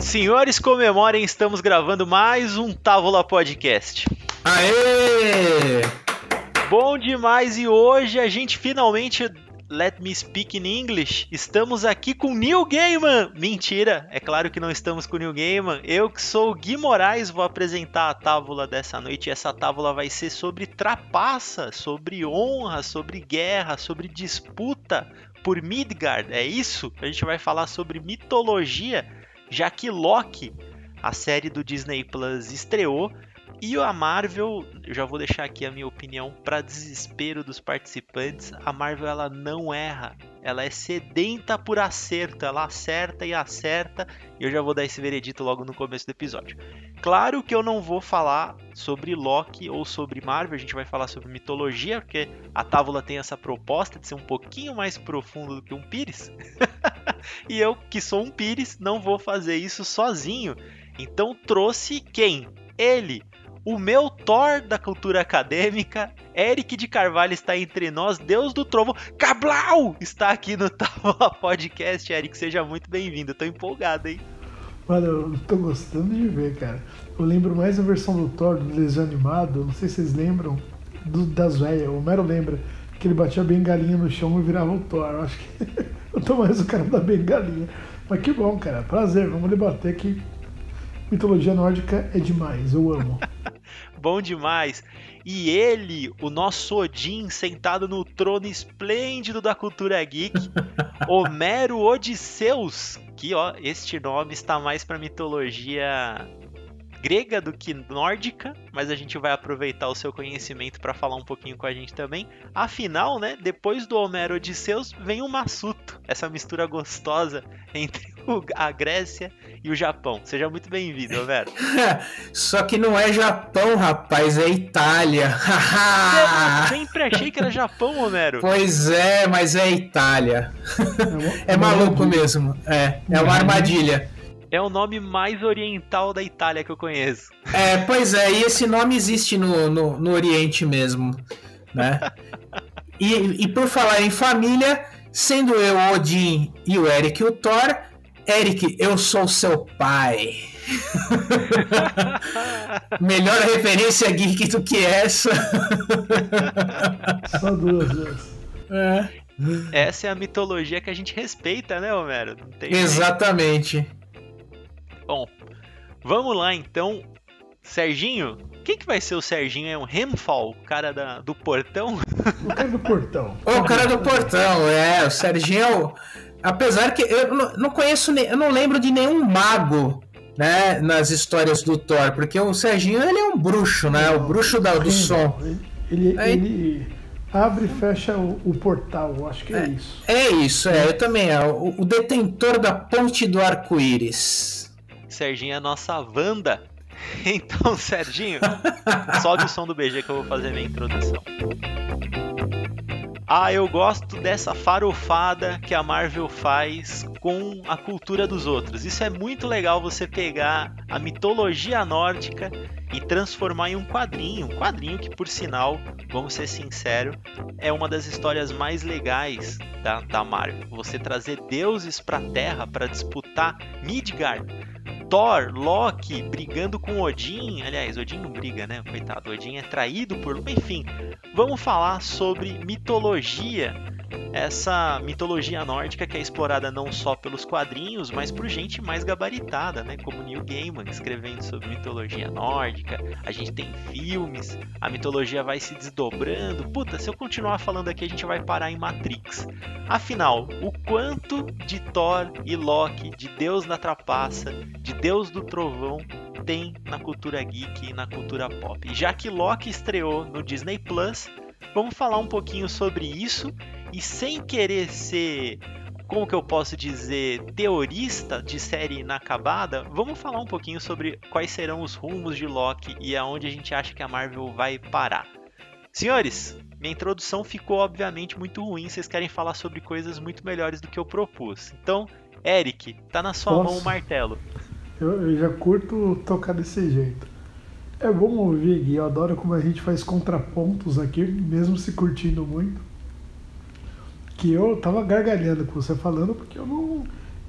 Senhores, comemorem, estamos gravando mais um Távola Podcast. Aê! Bom demais e hoje a gente finalmente Let Me Speak in English. Estamos aqui com Neil Gaiman. Mentira, é claro que não estamos com Neil Gaiman. Eu que sou o Gui Moraes vou apresentar a tábula dessa noite. E essa tábula vai ser sobre trapaça, sobre honra, sobre guerra, sobre disputa por Midgard. É isso? A gente vai falar sobre mitologia, já que Loki, a série do Disney Plus, estreou e a Marvel, eu já vou deixar aqui a minha opinião para desespero dos participantes, a Marvel ela não erra. Ela é sedenta por acerto, ela acerta e acerta, e eu já vou dar esse veredito logo no começo do episódio. Claro que eu não vou falar sobre Loki ou sobre Marvel, a gente vai falar sobre mitologia, porque a Távola tem essa proposta de ser um pouquinho mais profundo do que um Pires. e eu, que sou um Pires, não vou fazer isso sozinho. Então trouxe quem? Ele, o meu Thor da cultura acadêmica, Eric de Carvalho está entre nós, Deus do Trovo, Cablau está aqui no Távola Podcast. Eric, seja muito bem-vindo. Tô empolgado, hein? Mano, eu tô gostando de ver, cara. Eu lembro mais a versão do Thor do desenho animado, não sei se vocês lembram, do, das velhas. O Mero lembra que ele batia a bengalinha no chão e virava o Thor. Eu acho que eu tô mais o cara da bengalinha. Mas que bom, cara. Prazer, vamos debater que mitologia nórdica é demais, eu amo. Bom demais. E ele, o nosso Odin, sentado no trono esplêndido da cultura geek, Homero Odisseus, que ó, este nome está mais para mitologia grega do que nórdica, mas a gente vai aproveitar o seu conhecimento para falar um pouquinho com a gente também. Afinal, né, depois do Homero Odisseus vem o Massuto, essa mistura gostosa entre a Grécia e o Japão. Seja muito bem-vindo, Homero. Só que não é Japão, rapaz, é Itália. Eu sempre achei que era Japão, Homero. Pois é, mas é Itália. É, é maluco mesmo. É, é uma armadilha. É o nome mais oriental da Itália que eu conheço. É, pois é, e esse nome existe no, no, no Oriente mesmo, né? E, e por falar em família, sendo eu o Odin e o Eric o Thor, Eric, eu sou seu pai. Melhor referência geek do que essa. Só duas vezes. É. Essa é a mitologia que a gente respeita, né, Homero? Exatamente. Bom, vamos lá então. Serginho? Quem que vai ser o Serginho? É um Hemfall, o cara da, do portão? O cara do portão. O cara do portão, é. O Serginho é o... Apesar que eu não conheço, eu não lembro de nenhum mago né, nas histórias do Thor, porque o Serginho ele é um bruxo, né? O bruxo da, do som. Ele, Aí... ele abre e fecha o, o, portal, acho que é, é isso. É isso, é. Eu também é. O, o detentor da ponte do arco-íris. Serginho é a nossa Wanda. Então, Serginho, sobe o som do BG que eu vou fazer minha introdução. Ah, eu gosto dessa farofada que a Marvel faz com a cultura dos outros. Isso é muito legal você pegar a mitologia nórdica e transformar em um quadrinho. Um quadrinho que, por sinal, vamos ser sinceros, é uma das histórias mais legais da, da Marvel. Você trazer deuses para a Terra para disputar Midgard Thor, Loki brigando com Odin. Aliás, Odin não briga, né? Coitado, Odin é traído por. Enfim, vamos falar sobre mitologia essa mitologia nórdica que é explorada não só pelos quadrinhos, mas por gente mais gabaritada, né? Como Neil Gaiman escrevendo sobre mitologia nórdica. A gente tem filmes, a mitologia vai se desdobrando. Puta, se eu continuar falando aqui, a gente vai parar em Matrix. Afinal, o quanto de Thor e Loki, de Deus na trapaça, de Deus do trovão, tem na cultura geek e na cultura pop. Já que Loki estreou no Disney Plus, vamos falar um pouquinho sobre isso e sem querer ser, como que eu posso dizer, teorista de série inacabada, vamos falar um pouquinho sobre quais serão os rumos de Loki e aonde a gente acha que a Marvel vai parar. Senhores, minha introdução ficou obviamente muito ruim, vocês querem falar sobre coisas muito melhores do que eu propus. Então, Eric, tá na sua mão o martelo. Eu, eu já curto tocar desse jeito. É bom ouvir, Gui. Eu adoro como a gente faz contrapontos aqui, mesmo se curtindo muito que eu tava gargalhando com você falando, porque eu não.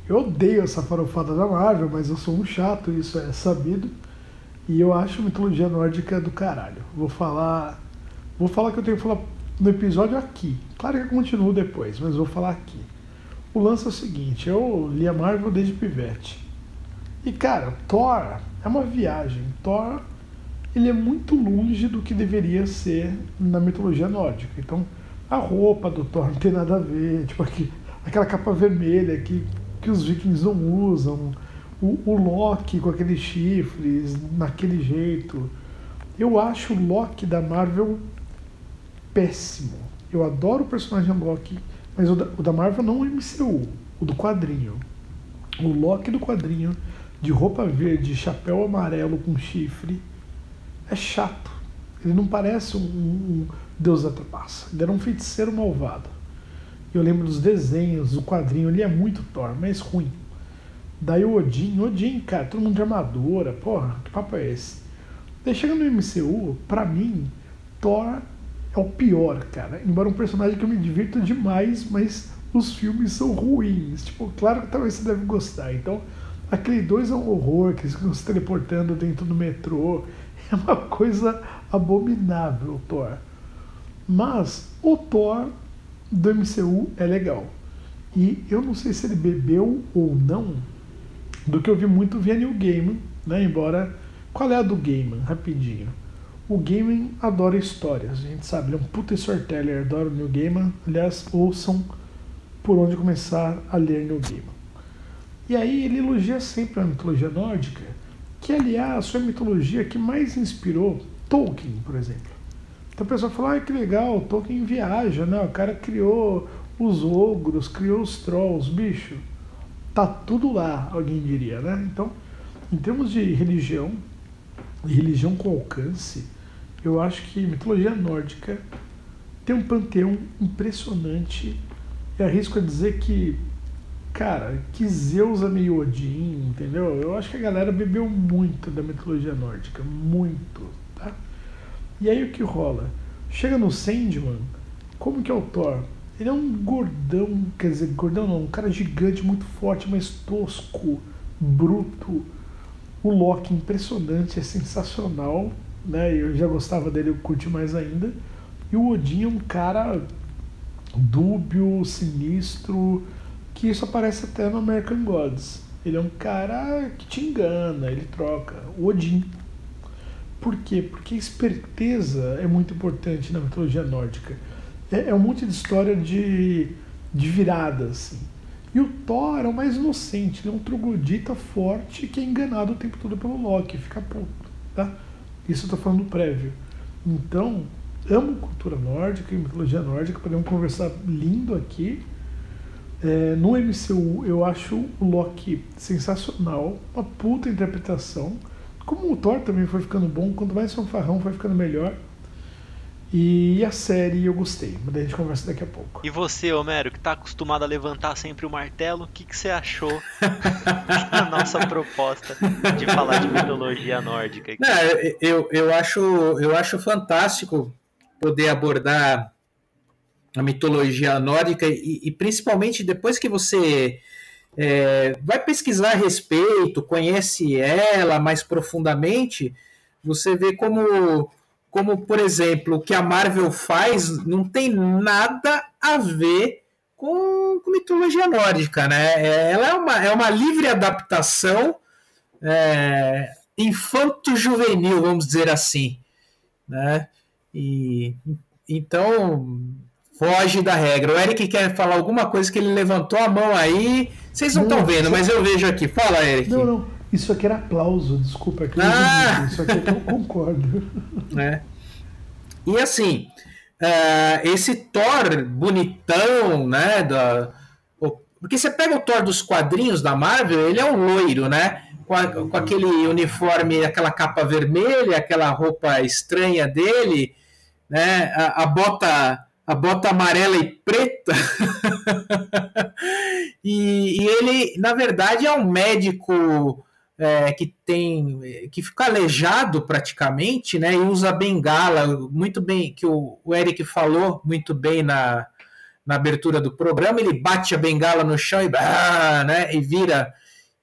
Eu odeio essa farofada da Marvel, mas eu sou um chato, isso é sabido. E eu acho mitologia nórdica do caralho. Vou falar. Vou falar que eu tenho que falar no episódio aqui. Claro que eu continuo depois, mas vou falar aqui. O lance é o seguinte, eu li a Marvel desde pivete. E cara, Thor é uma viagem. Thor ele é muito longe do que deveria ser na mitologia nórdica. Então, a roupa do Thor não tem nada a ver, tipo aqui, aquela capa vermelha que, que os vikings não usam, o, o Loki com aqueles chifres, naquele jeito. Eu acho o Loki da Marvel péssimo. Eu adoro o personagem Loki, mas o da, o da Marvel não é MCU, o do quadrinho. O Loki do quadrinho, de roupa verde, chapéu amarelo com chifre, é chato. Ele não parece um, um Deus da. Ele era um feiticeiro malvado. Eu lembro dos desenhos, o quadrinho, ele é muito Thor, mas ruim. Daí o Odin, Odin, cara, todo mundo de armadura, porra, que papo é esse? Daí chega no MCU, pra mim, Thor é o pior, cara. Embora um personagem que eu me divirto demais, mas os filmes são ruins. Tipo, claro que talvez você deve gostar. Então, aquele dois é um horror, que eles ficam se teleportando dentro do metrô. É uma coisa abominável, Thor. Mas o Thor do MCU é legal. E eu não sei se ele bebeu ou não do que eu vi muito via New Game, né? Embora. Qual é a do Gaiman? Rapidinho. O Gaiman adora histórias, a gente sabe, ele é um puta storyteller, adora o New Gaiman. Aliás, ouçam por onde começar a ler New Gaiman. E aí ele elogia sempre a mitologia nórdica, que aliás foi a mitologia que mais inspirou Tolkien, por exemplo. Então a pessoa fala, ah, que legal, Tolkien viaja, né? O cara criou os ogros, criou os trolls, bicho. Tá tudo lá, alguém diria, né? Então, em termos de religião, e religião com alcance, eu acho que mitologia nórdica tem um panteão impressionante. E arrisco a dizer que, cara, que Zeus é meio Odin, entendeu? Eu acho que a galera bebeu muito da mitologia nórdica, muito? E aí o que rola? Chega no Sandman, como que é o Thor? Ele é um gordão, quer dizer, gordão não, um cara gigante, muito forte, mas tosco, bruto. O Loki impressionante, é sensacional, né? Eu já gostava dele, eu curti mais ainda. E o Odin é um cara dúbio, sinistro, que isso aparece até no American Gods. Ele é um cara que te engana, ele troca. O Odin. Por quê? Porque a esperteza é muito importante na mitologia nórdica. É, é um monte de história de, de virada, assim. E o Thor é o mais inocente, ele é um troglodita forte que é enganado o tempo todo pelo Loki, fica puto, tá? Isso eu tô falando prévio. Então, amo cultura nórdica e mitologia nórdica, podemos conversar lindo aqui. É, no MCU eu acho o Loki sensacional, uma puta interpretação. Como o Thor também foi ficando bom, quanto mais fanfarrão foi ficando melhor. E a série eu gostei, mas daí a gente conversa daqui a pouco. E você, Homero, que tá acostumado a levantar sempre o martelo, o que, que você achou da nossa proposta de falar de mitologia nórdica? Não, eu, eu, acho, eu acho fantástico poder abordar a mitologia nórdica e, e principalmente depois que você é, vai pesquisar a respeito, conhece ela mais profundamente, você vê como como por exemplo o que a Marvel faz, não tem nada a ver com, com mitologia nórdica, né? É, ela é uma, é uma livre adaptação é, infanto-juvenil, vamos dizer assim, né? E então foge da regra. O Eric quer falar alguma coisa que ele levantou a mão aí. Vocês não estão vendo, mas eu vejo aqui. Fala, Eric. Não, não. Isso aqui era aplauso, desculpa. Aqui ah! Isso aqui eu concordo. É. E assim, uh, esse Thor bonitão, né? Da, porque você pega o Thor dos quadrinhos da Marvel, ele é um loiro, né? Com, a, com aquele uniforme, aquela capa vermelha, aquela roupa estranha dele, né? A, a bota a bota amarela e preta. e, e, ele, na verdade, é um médico é, que tem que fica aleijado praticamente, né, e usa bengala muito bem, que o, o Eric falou muito bem na, na abertura do programa, ele bate a bengala no chão e, ah, né, e vira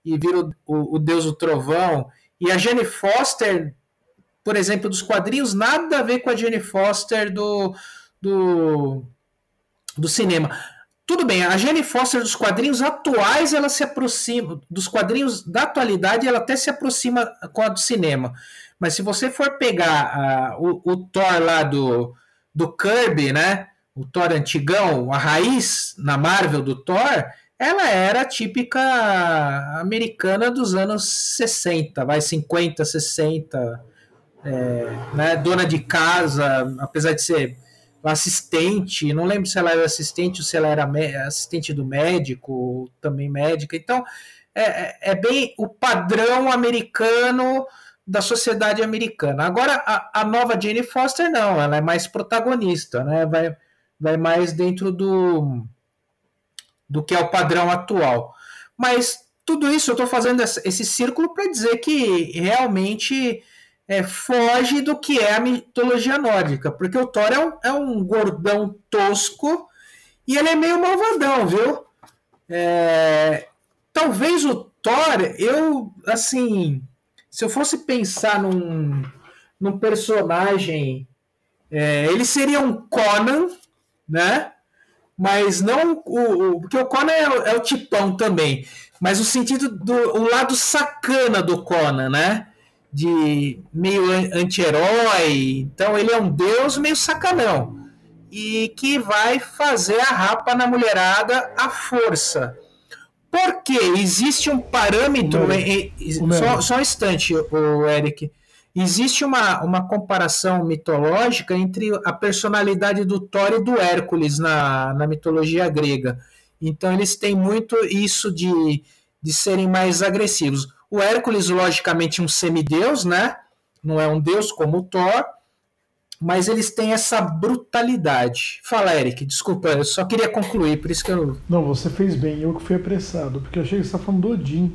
e vira o, o, o Deus do Trovão. E a Jane Foster, por exemplo, dos quadrinhos, nada a ver com a Jane Foster do, do, do cinema. Tudo bem, a Jane Foster dos quadrinhos atuais, ela se aproxima, dos quadrinhos da atualidade, ela até se aproxima com a do cinema. Mas se você for pegar o, o, Thor lá do, do Kirby, né? O Thor antigão, a raiz na Marvel do Thor, ela era típica americana dos anos 60, vai 50, 60, é, né? Dona de casa, apesar de ser assistente, não lembro se ela era assistente ou se ela era assistente do médico, também médica. Então, é, é, é bem o padrão americano da sociedade americana. Agora, a, a, nova Jane Foster não, ela é mais protagonista, né? Vai, vai mais dentro do, do que é o padrão atual. Mas tudo isso eu estou fazendo esse círculo para dizer que realmente é, foge do que é a mitologia nórdica, porque o Thor é um, é um gordão tosco e ele é meio malvadão, viu? É, talvez o Thor, eu, assim, se eu fosse pensar num, num personagem, é, ele seria um Conan, né? Mas não o, o porque o Conan é, é, o tipão também, mas o sentido do o lado sacana do Conan, né? De meio anti-herói. Então ele é um deus meio sacanão. E que vai fazer a rapa na mulherada à força. Porque existe um parâmetro. Em, só, só um instante, o Eric. Existe uma, uma comparação mitológica entre a personalidade do Thor e do Hércules na, na mitologia grega. Então eles têm muito isso de, de serem mais agressivos. O Hércules, logicamente, um semideus, né? Não é um deus como o Thor, mas eles têm essa brutalidade. Fala, Eric, desculpa, eu só queria concluir, por isso que eu. Não, você fez bem, eu que fui apressado, porque eu achei que você estava falando do Odin,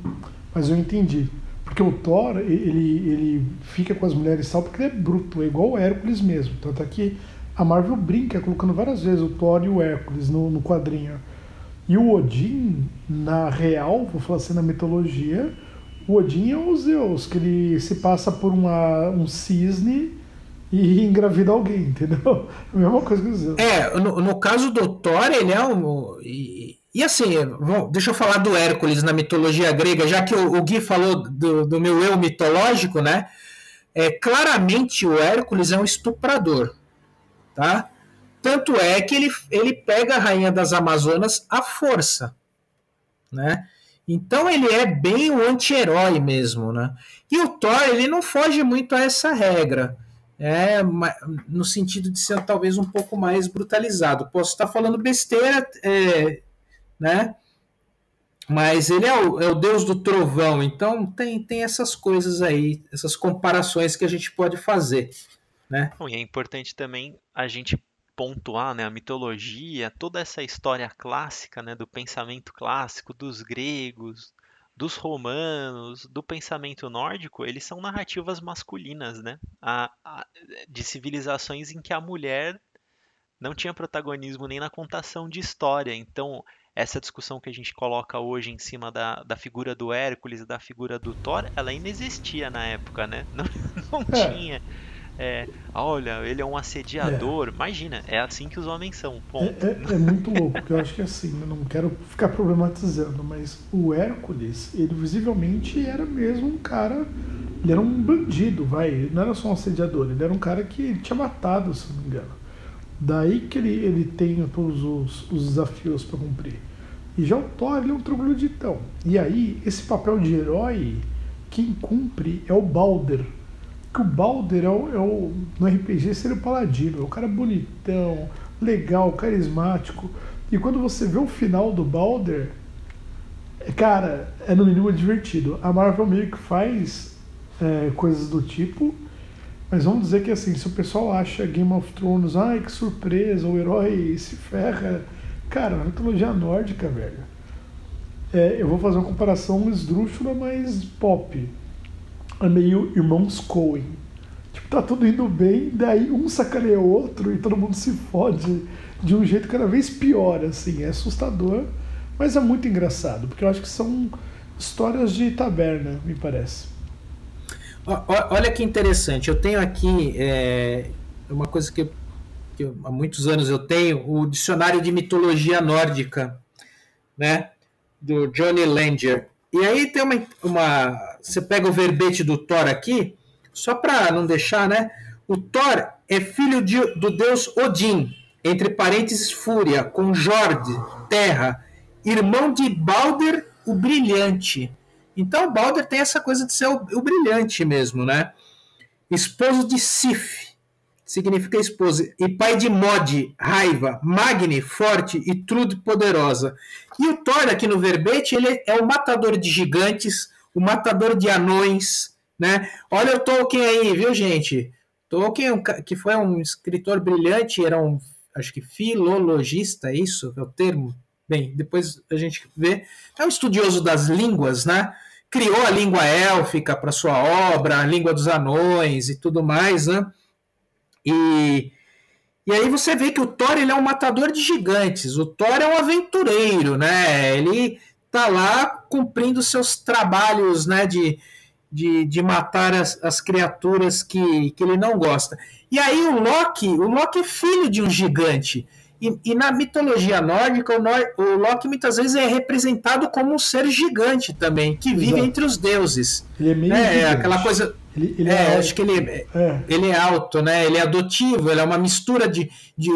mas eu entendi. Porque o Thor, ele, ele fica com as mulheres tal porque ele é bruto, é igual o Hércules mesmo. Tanto é que a Marvel brinca colocando várias vezes o Thor e o Hércules no, no quadrinho. E o Odin, na real, vou falar assim, na mitologia, o Odin é o Zeus, que ele se passa por uma, um cisne e engravida alguém, entendeu? A mesma coisa que o Zeus. É, no, no caso do Thor, ele é um. E, e assim, bom, deixa eu falar do Hércules na mitologia grega, já que o, o Gui falou do, do meu eu mitológico, né? É, claramente o Hércules é um estuprador, tá? Tanto é que ele, ele pega a rainha das Amazonas à força, né? Então ele é bem o anti-herói mesmo, né? E o Thor, ele não foge muito a essa regra. É, no sentido de ser talvez um pouco mais brutalizado. Posso estar falando besteira, é, né? Mas ele é o, é o deus do trovão, então tem, tem essas coisas aí, essas comparações que a gente pode fazer. Né? Bom, e é importante também a gente pontuar né, a mitologia, toda essa história clássica né, do pensamento clássico dos gregos, dos romanos, do pensamento nórdico, eles são narrativas masculinas, né? A, a, de civilizações em que a mulher não tinha protagonismo nem na contação de história. Então, essa discussão que a gente coloca hoje em cima da, da figura do Hércules e da figura do Thor, ela inexistia na época, né? Não, não é. tinha é, olha, ele é um assediador. É. Imagina, é assim que os homens são. É, é, é, muito louco, porque eu acho que assim, eu não quero ficar problematizando, mas o Hércules, ele visivelmente era mesmo um cara. Ele era um bandido, vai. Ele não era só um assediador, ele era um cara que tinha matado, se não me engano. Daí que ele, ele tem todos os, os desafios para cumprir. E já o Thor, ele é um trogloditão. E aí, esse papel de herói, quem cumpre é o Balder que o Balder é o, é o, no RPG seria o paladino, é o cara bonitão, legal, carismático. E quando você vê o final do Balder, é, cara, é no mínimo divertido. A Marvel meio que faz é, coisas do tipo, mas vamos dizer que assim, se o pessoal acha Game of Thrones, ai que surpresa, o herói se ferra. Cara, a mitologia nórdica, velho. É, eu vou fazer uma comparação esdrúxula, mas pop é meio irmãos Coen. Tipo, tá tudo indo bem, daí um sacaneia o outro e todo mundo se fode. de um jeito cada vez pior, assim, é assustador, mas é muito engraçado, porque eu acho que são histórias de taberna, me parece. Olha que interessante, eu tenho aqui é, uma coisa que, que eu, há muitos anos eu tenho, o dicionário de mitologia nórdica, né, do Johnny Langer. E aí tem uma, uma você pega o verbete do Thor aqui, só para não deixar, né? O Thor é filho de, do deus Odin, entre parênteses Fúria, com Jord, terra, irmão de Balder, o Brilhante. Então Balder tem essa coisa de ser o, o brilhante mesmo, né? Esposo de Sif, significa esposa, e pai de Mod, raiva, Magni, forte e Trud, poderosa. E o Thor aqui no verbete, ele é o matador de gigantes, o matador de anões, né? Olha o Tolkien aí, viu, gente? Tolkien, que foi um escritor brilhante, era um, acho que filologista, é isso é o termo? Bem, depois a gente vê. É um estudioso das línguas, né? Criou a língua élfica para sua obra, a língua dos anões e tudo mais, né? E, e aí você vê que o Thor ele é um matador de gigantes. O Thor é um aventureiro, né? Ele tá lá cumprindo seus trabalhos, né? De, de, de matar as, as criaturas que, que ele não gosta. E aí o Loki, o Loki é filho de um gigante. E, e, na mitologia nórdica, o, Nor o, Loki muitas vezes é representado como um ser gigante também, que vive Exato. entre os deuses. Ele é meio é, é aquela coisa. Ele, ele é, é acho que ele é, é, ele é alto, né? Ele é adotivo, ele é uma mistura de, de.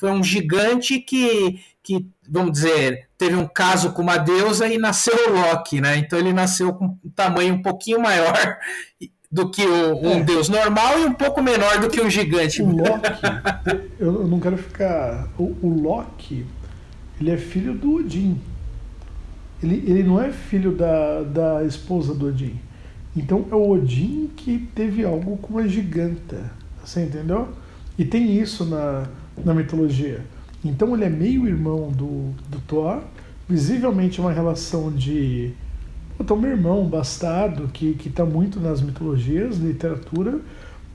Foi um gigante que, que, vamos dizer, teve um caso com uma deusa e nasceu o Loki, né? Então ele nasceu com um tamanho um pouquinho maior do que o, um é. deus normal e um pouco menor do que um gigante. O Loki, eu não quero ficar. O, o, Loki, ele é filho do Odin. Ele, ele não é filho da, da esposa do Odin. Então é o Odin que teve algo com a giganta. Você entendeu? E tem isso na, na mitologia. Então ele é meio irmão do, do Thor, visivelmente uma relação de então, meu irmão, bastardo, que, que tá muito nas mitologias, literatura.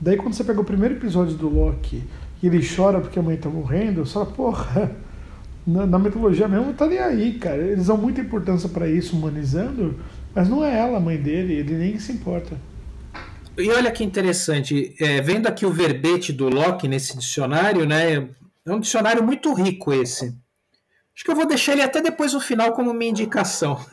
Daí, quando você pega o primeiro episódio do Loki e ele chora porque a mãe tá morrendo, só porra, na, na mitologia mesmo tá nem aí, cara. Eles dão muita importância para isso, humanizando, mas não é ela a mãe dele, ele nem se importa. E olha que interessante, é, vendo aqui o verbete do Loki nesse dicionário, né? É um dicionário muito rico esse. Acho que eu vou deixar ele até depois no final como minha indicação.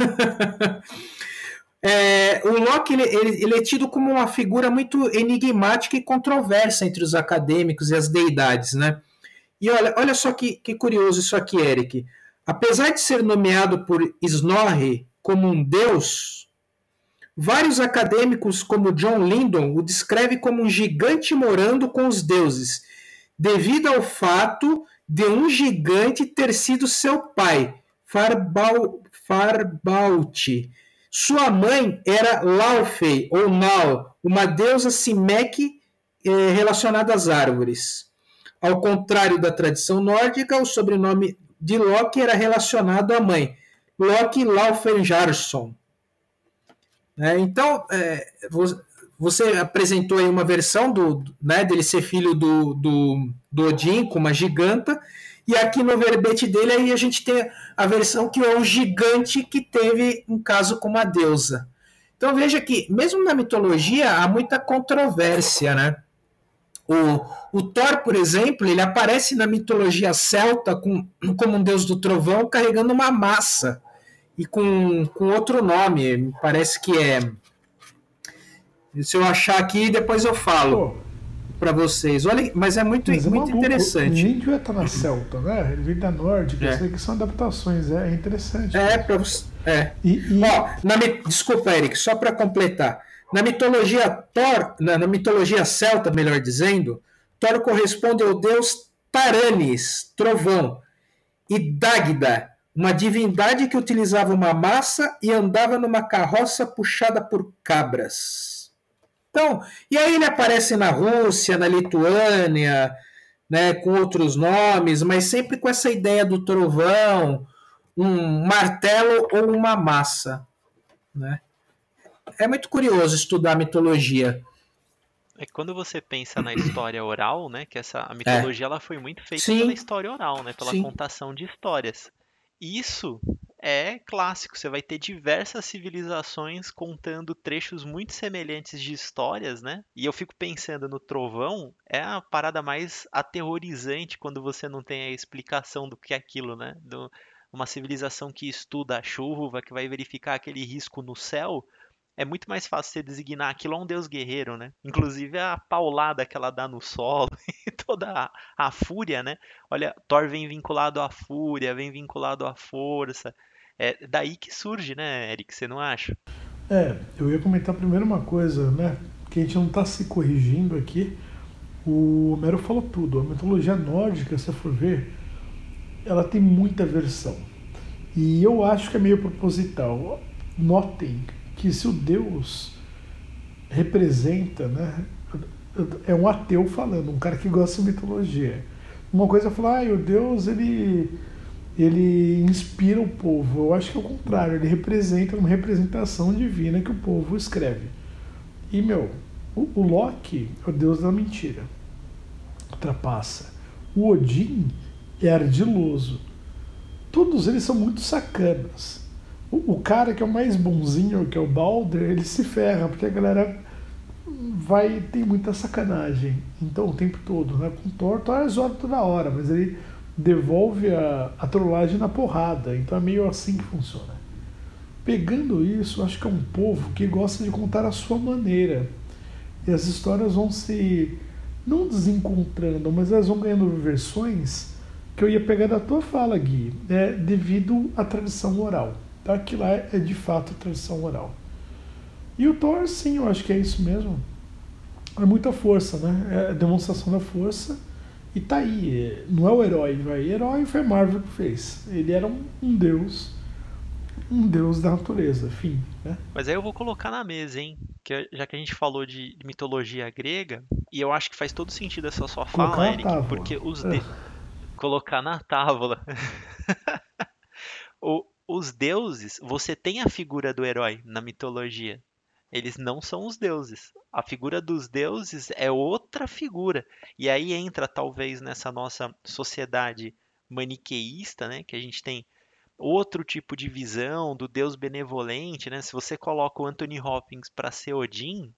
É, o Locke ele, ele, ele, é tido como uma figura muito enigmática e controversa entre os acadêmicos e as deidades, né? E olha, olha só que, que curioso isso aqui, Eric. Apesar de ser nomeado por Snorri como um deus, vários acadêmicos, como John Lindon, o descreve como um gigante morando com os deuses, devido ao fato de um gigante ter sido seu pai, Farbal, sua mãe era Laufey, ou Nal, uma deusa Simek eh, relacionada às árvores. Ao contrário da tradição nórdica, o sobrenome de Loki era relacionado à mãe, Loki Laufenjarsson. É, então, é, você apresentou aí uma versão do, né, dele ser filho do, do, do Odin com uma giganta, e aqui no verbete dele aí a gente tem a versão que é um gigante que teve um caso com uma deusa. Então veja que, mesmo na mitologia, há muita controvérsia, né? O, o Thor, por exemplo, ele aparece na mitologia celta com, como um deus do trovão carregando uma massa e com, com outro nome. Parece que é. Se eu achar aqui, depois eu falo para vocês. Olha, mas é muito, mas é muito maluco. interessante. O índio é tá na Celta, né? Ele vem da Norte, é. sei que são adaptações, é, é interessante. É, para você. É. E, e... Ó, na, desculpa, Eric, só para completar. Na mitologia Thor, na, na, mitologia celta, melhor dizendo, Thor corresponde ao deus Taranis, trovão, e Dagda, uma divindade que utilizava uma massa e andava numa carroça puxada por cabras. Então, e aí ele aparece na Rússia, na Lituânia, né, com outros nomes, mas sempre com essa ideia do trovão, um martelo ou uma massa. Né? É muito curioso estudar mitologia. É quando você pensa na história oral, né, que essa a mitologia ela foi muito feita Sim. pela história oral, né, pela Sim. contação de histórias. Isso é clássico, você vai ter diversas civilizações contando trechos muito semelhantes de histórias, né? E eu fico pensando no trovão, é a parada mais aterrorizante quando você não tem a explicação do que é aquilo, né? Do- uma civilização que estuda a chuva, que vai verificar aquele risco no céu, é muito mais fácil você designar aquilo a um deus guerreiro, né? Inclusive a paulada que ela dá no solo e toda a, a fúria, né? Olha, Thor vem vinculado à fúria, vem vinculado à força. É daí que surge, né, Eric? Você não acha? É, eu ia comentar primeiro uma coisa, né? Que a gente não está se corrigindo aqui. O Homero falou tudo. A mitologia nórdica, se for ver, ela tem muita versão. E eu acho que é meio proposital. Notem que se o Deus representa, né? É um ateu falando, um cara que gosta de mitologia. Uma coisa é falar, ah, o Deus ele ele inspira o povo. Eu acho que é o contrário, ele representa uma representação divina que o povo escreve. E, meu, o, o Loki é o deus da mentira, trapaça. O Odin é ardiloso. Todos eles são muito sacanas. O, cara que é o mais bonzinho, que é o Balder, ele se ferra, porque a galera vai tem muita sacanagem. Então, o tempo todo, né? Com Thor, Thor é zoado toda hora, mas ele devolve a, a trollagem na porrada. Então é meio assim que funciona. Pegando isso, acho que é um povo que gosta de contar a sua maneira. E as histórias vão se. não desencontrando, mas elas vão ganhando versões que eu ia pegar da tua fala, Gui, é, devido à tradição oral. Tá? Que lá é de fato tradição oral. E o Thor, sim, eu acho que é isso mesmo. É muita força, né? É a demonstração da força. E tá aí. Não é o herói, vai. Herói foi Marvel que fez. Ele era um, um deus. Um deus da natureza, fim. Né? Mas aí eu vou colocar na mesa, hein? Que já que a gente falou de mitologia grega, e eu acho que faz todo sentido essa sua Colocar fala, Eric, porque os de... colocar na tábua. o, os deuses, você tem a figura do herói na mitologia. Eles não são os deuses. A figura dos deuses é outra figura. E aí entra talvez nessa nossa sociedade maniqueísta, né, que a gente tem outro tipo de visão do Deus benevolente, né? Se você coloca o Anthony Hopkins para ser Odin,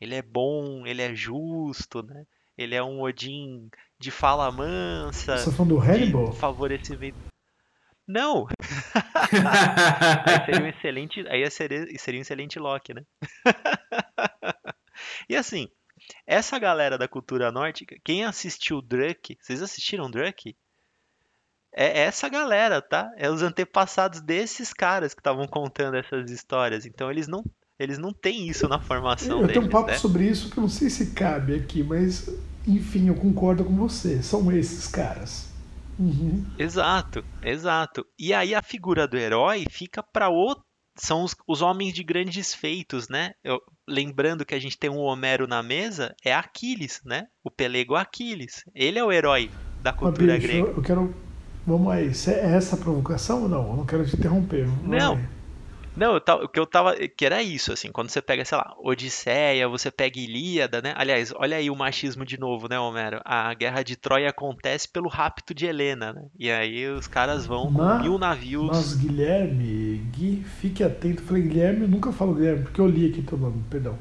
ele é bom, ele é justo, né? Ele é um Odin de fala mansa, Você tá falando do Hannibal? favorecimento. Não, aí seria um excelente, aí seria, seria um excelente Loki, né? e assim, essa galera da cultura nórdica, quem assistiu Druk, vocês assistiram Druk? É essa galera, tá? É os antepassados desses caras que estavam contando essas histórias. Então eles não, eles não têm isso na formação Eu deles, tenho um papo né? sobre isso que eu não sei se cabe aqui, mas enfim, eu concordo com você. São esses caras. Uhum. Exato, exato. E aí a figura do herói fica para outro. São os, os homens de grandes feitos, né? Eu- lembrando que a gente tem um Homero na mesa, é Aquiles, né? O pelego Aquiles. Ele é o herói da Mas, cultura bicho, grega. eu, eu quero. Vamos aí, se é essa a provocação ou não? Eu não quero te interromper. Vai. Não. Não, o que eu tava. Que era isso, assim, quando você pega, sei lá, Odisseia, você pega Ilíada, né? Aliás, olha aí o machismo de novo, né, Homero? A guerra de Troia acontece pelo rapto de Helena, né? E aí os caras vão com Ma- mil navios. Mas Guilherme, Gui, fique atento. Eu falei Guilherme, eu nunca falo Guilherme, porque eu li aqui teu nome, perdão.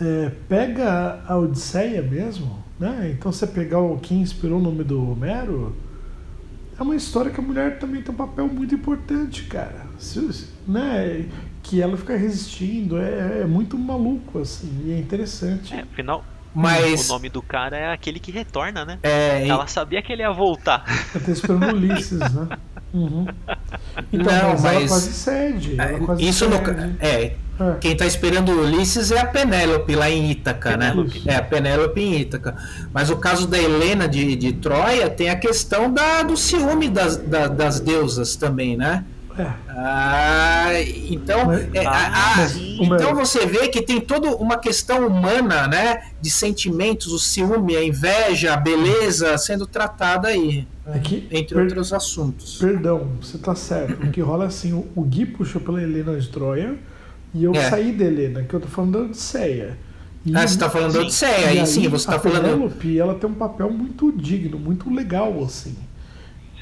É, pega a Odisseia mesmo, né? Então você pegar o quem inspirou o nome do Homero, é uma história que a mulher também tem um papel muito importante, cara. Se- se- né? Que ela fica resistindo, é, é muito maluco, assim, e é interessante. É, afinal, Mas o nome do cara é aquele que retorna, né? é, Ela sabia que ele ia voltar. Eu tô esperando Ulisses, né? Uhum. Então, Não, mas, ela mas- quase cede. Ela quase isso no, cede. é, É. quem tá esperando o Ulisses é a Penélope lá em Ítaca, né? É, a Penélope em Ítaca. Mas o caso da Helena de, de Troia tem a questão da, do ciúme das, da- das deusas também, né? É. Ah, então, é, Ah, ah, então você vê que tem toda uma questão humana, né? De sentimentos, o ciúme, a inveja, a beleza sendo tratada aí, É que, entre per- outros assuntos. Perdão, você tá certo. O que rola é assim, o, o Gui puxou pela Helena de Troia e eu É. saí da Helena, que eu tô falando da Odisseia. E, ah, você tá falando da Odisseia, aí, aí sim, você tá a falando. Penélope, ela tem um papel muito digno, muito legal, assim.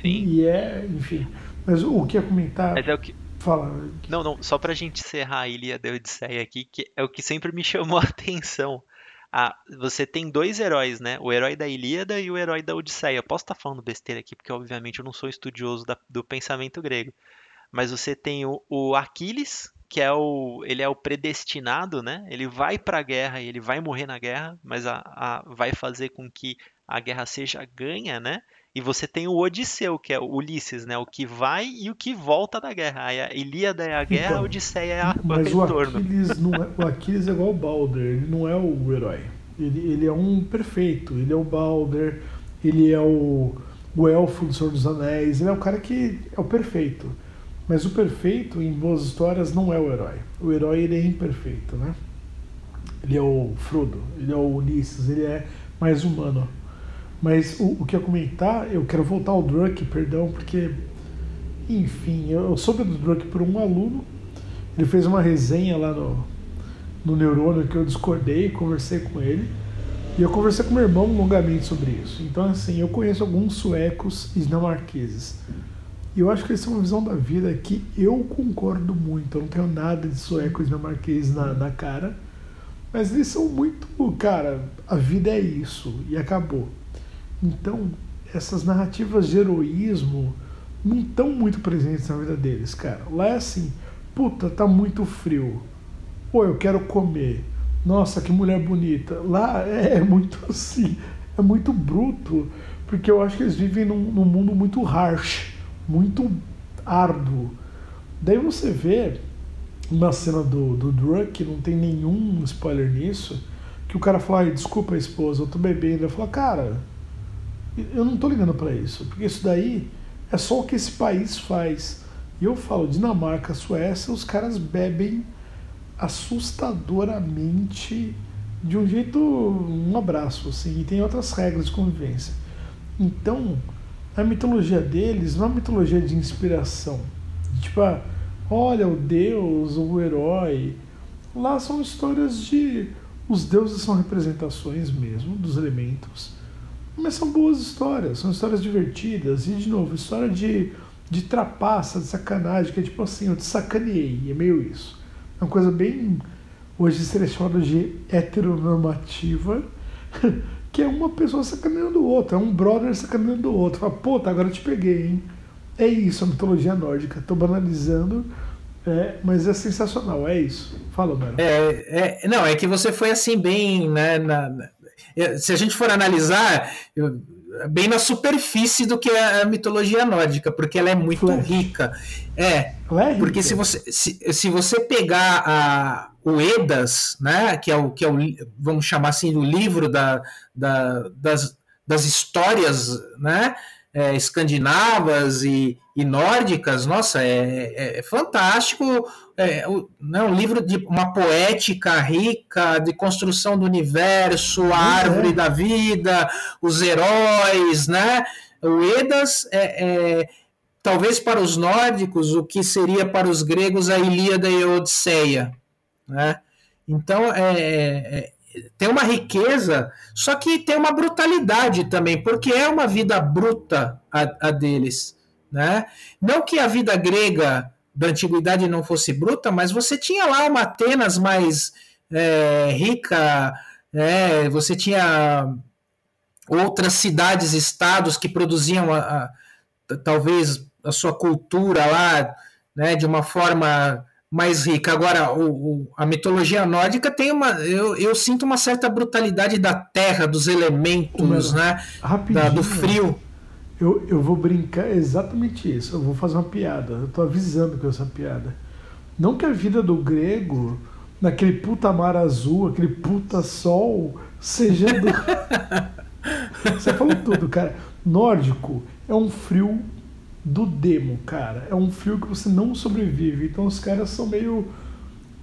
Sim. E é, enfim. Mas o que ia comentar. Mas é o que. Fala. Não, não, só pra gente encerrar a Ilíada e Odisseia aqui, que é o que sempre me chamou a atenção. Ah, você tem dois heróis, né? O herói da Ilíada e o herói da Odisseia. Eu posso estar tá falando besteira aqui, porque obviamente eu não sou estudioso da, do pensamento grego. Mas você tem o, o Aquiles, que é o ele é o predestinado, né? Ele vai para a guerra e ele vai morrer na guerra, mas a, a, vai fazer com que a guerra seja ganha, né? E você tem o Odisseu, que é o Ulisses, né? O que vai e o que volta da guerra. A Ilíada é a guerra, então, a Odisseia é a, mas o retorno. O Aquiles, não é, o Aquiles é igual o Balder, ele não é o herói. Ele, ele é um perfeito, ele é o Balder, ele é o, o elfo do Senhor dos Anéis, ele é o cara que é o perfeito. Mas o perfeito, em boas histórias, não é o herói. O herói ele é imperfeito, né? Ele é o Frodo, ele é o Ulisses, ele é mais humano. Mas o, o que eu comentar, eu quero voltar ao Druk, perdão, porque, enfim, eu, soube do Druk por um aluno. Ele fez uma resenha lá no, no Neurônio que eu discordei, conversei com ele. E eu conversei com meu irmão longamente sobre isso. Então, assim, eu conheço alguns suecos e dinamarqueses. E eu acho que eles têm uma visão da vida que eu concordo muito. Eu não tenho nada de sueco e dinamarquês na, na cara. Mas eles são muito. Cara, a vida é isso. E acabou. Então, essas narrativas de heroísmo não estão muito presentes na vida deles, cara. Lá é assim, puta, tá muito frio. Pô, eu quero comer. Nossa, que mulher bonita. Lá é, é muito assim, é muito bruto, porque eu acho que eles vivem num, num mundo muito harsh, muito árduo. Daí você vê uma cena do, do Druk, não tem nenhum spoiler nisso, que o cara fala, desculpa esposa, eu tô bebendo. Eu falo, cara, eu não estou ligando para isso, porque isso daí é só o que esse país faz. E eu falo, Dinamarca, Suécia, os caras bebem assustadoramente de um jeito, um abraço, assim, e tem outras regras de convivência. Então, a mitologia deles não é uma mitologia de inspiração. Tipo, ah, olha o deus, o herói. Lá são histórias de. Os deuses são representações mesmo dos elementos mas são boas histórias, são histórias divertidas. E, de novo, história de, de trapaça, de sacanagem, que é tipo assim, eu te sacaneei, é meio isso. É uma coisa bem, hoje seria chamada de heteronormativa, que é uma pessoa sacaneando o outro, é um brother sacaneando o outro. Fala, pô, tá, agora eu te peguei, hein? É isso, a mitologia nórdica. Estou banalizando, é, mas é sensacional, é isso. Fala, Mero. É, é, não, é que você foi assim, bem, né, na, se a gente for analisar, bem na superfície do que é a mitologia nórdica, porque ela é muito Flash. rica. É, é porque se você, se, se você pegar a, o Edas, né, que é o, que é o, vamos chamar assim, o livro da, da, das, das histórias, né, é, escandinavas e, e, nórdicas, nossa, é, é, é fantástico. É né, um livro de uma poética rica de construção do universo, a árvore da vida, os heróis, né? O Edas é, é, talvez para os nórdicos o que seria para os gregos a Ilíada e a Odisseia, né? Então é, é tem uma riqueza, só que tem uma brutalidade também, porque é uma vida bruta a, a deles. Né? Não que a vida grega da antiguidade não fosse bruta, mas você tinha lá uma Atenas mais é, rica, é, você tinha outras cidades, estados que produziam a, a, talvez a sua cultura lá né, de uma forma mais rica. Agora, o, o, a mitologia nórdica tem uma. Eu, eu, sinto uma certa brutalidade da terra, dos elementos, né? Da, do frio. Eu, eu vou brincar exatamente isso. Eu vou fazer uma piada. Eu tô avisando eu essa piada. Não que a vida do grego, naquele puta mar azul, aquele puta sol, seja do. Você falou tudo, cara. Nórdico é um frio do demo, cara. É um fio que você não sobrevive. Então os caras são meio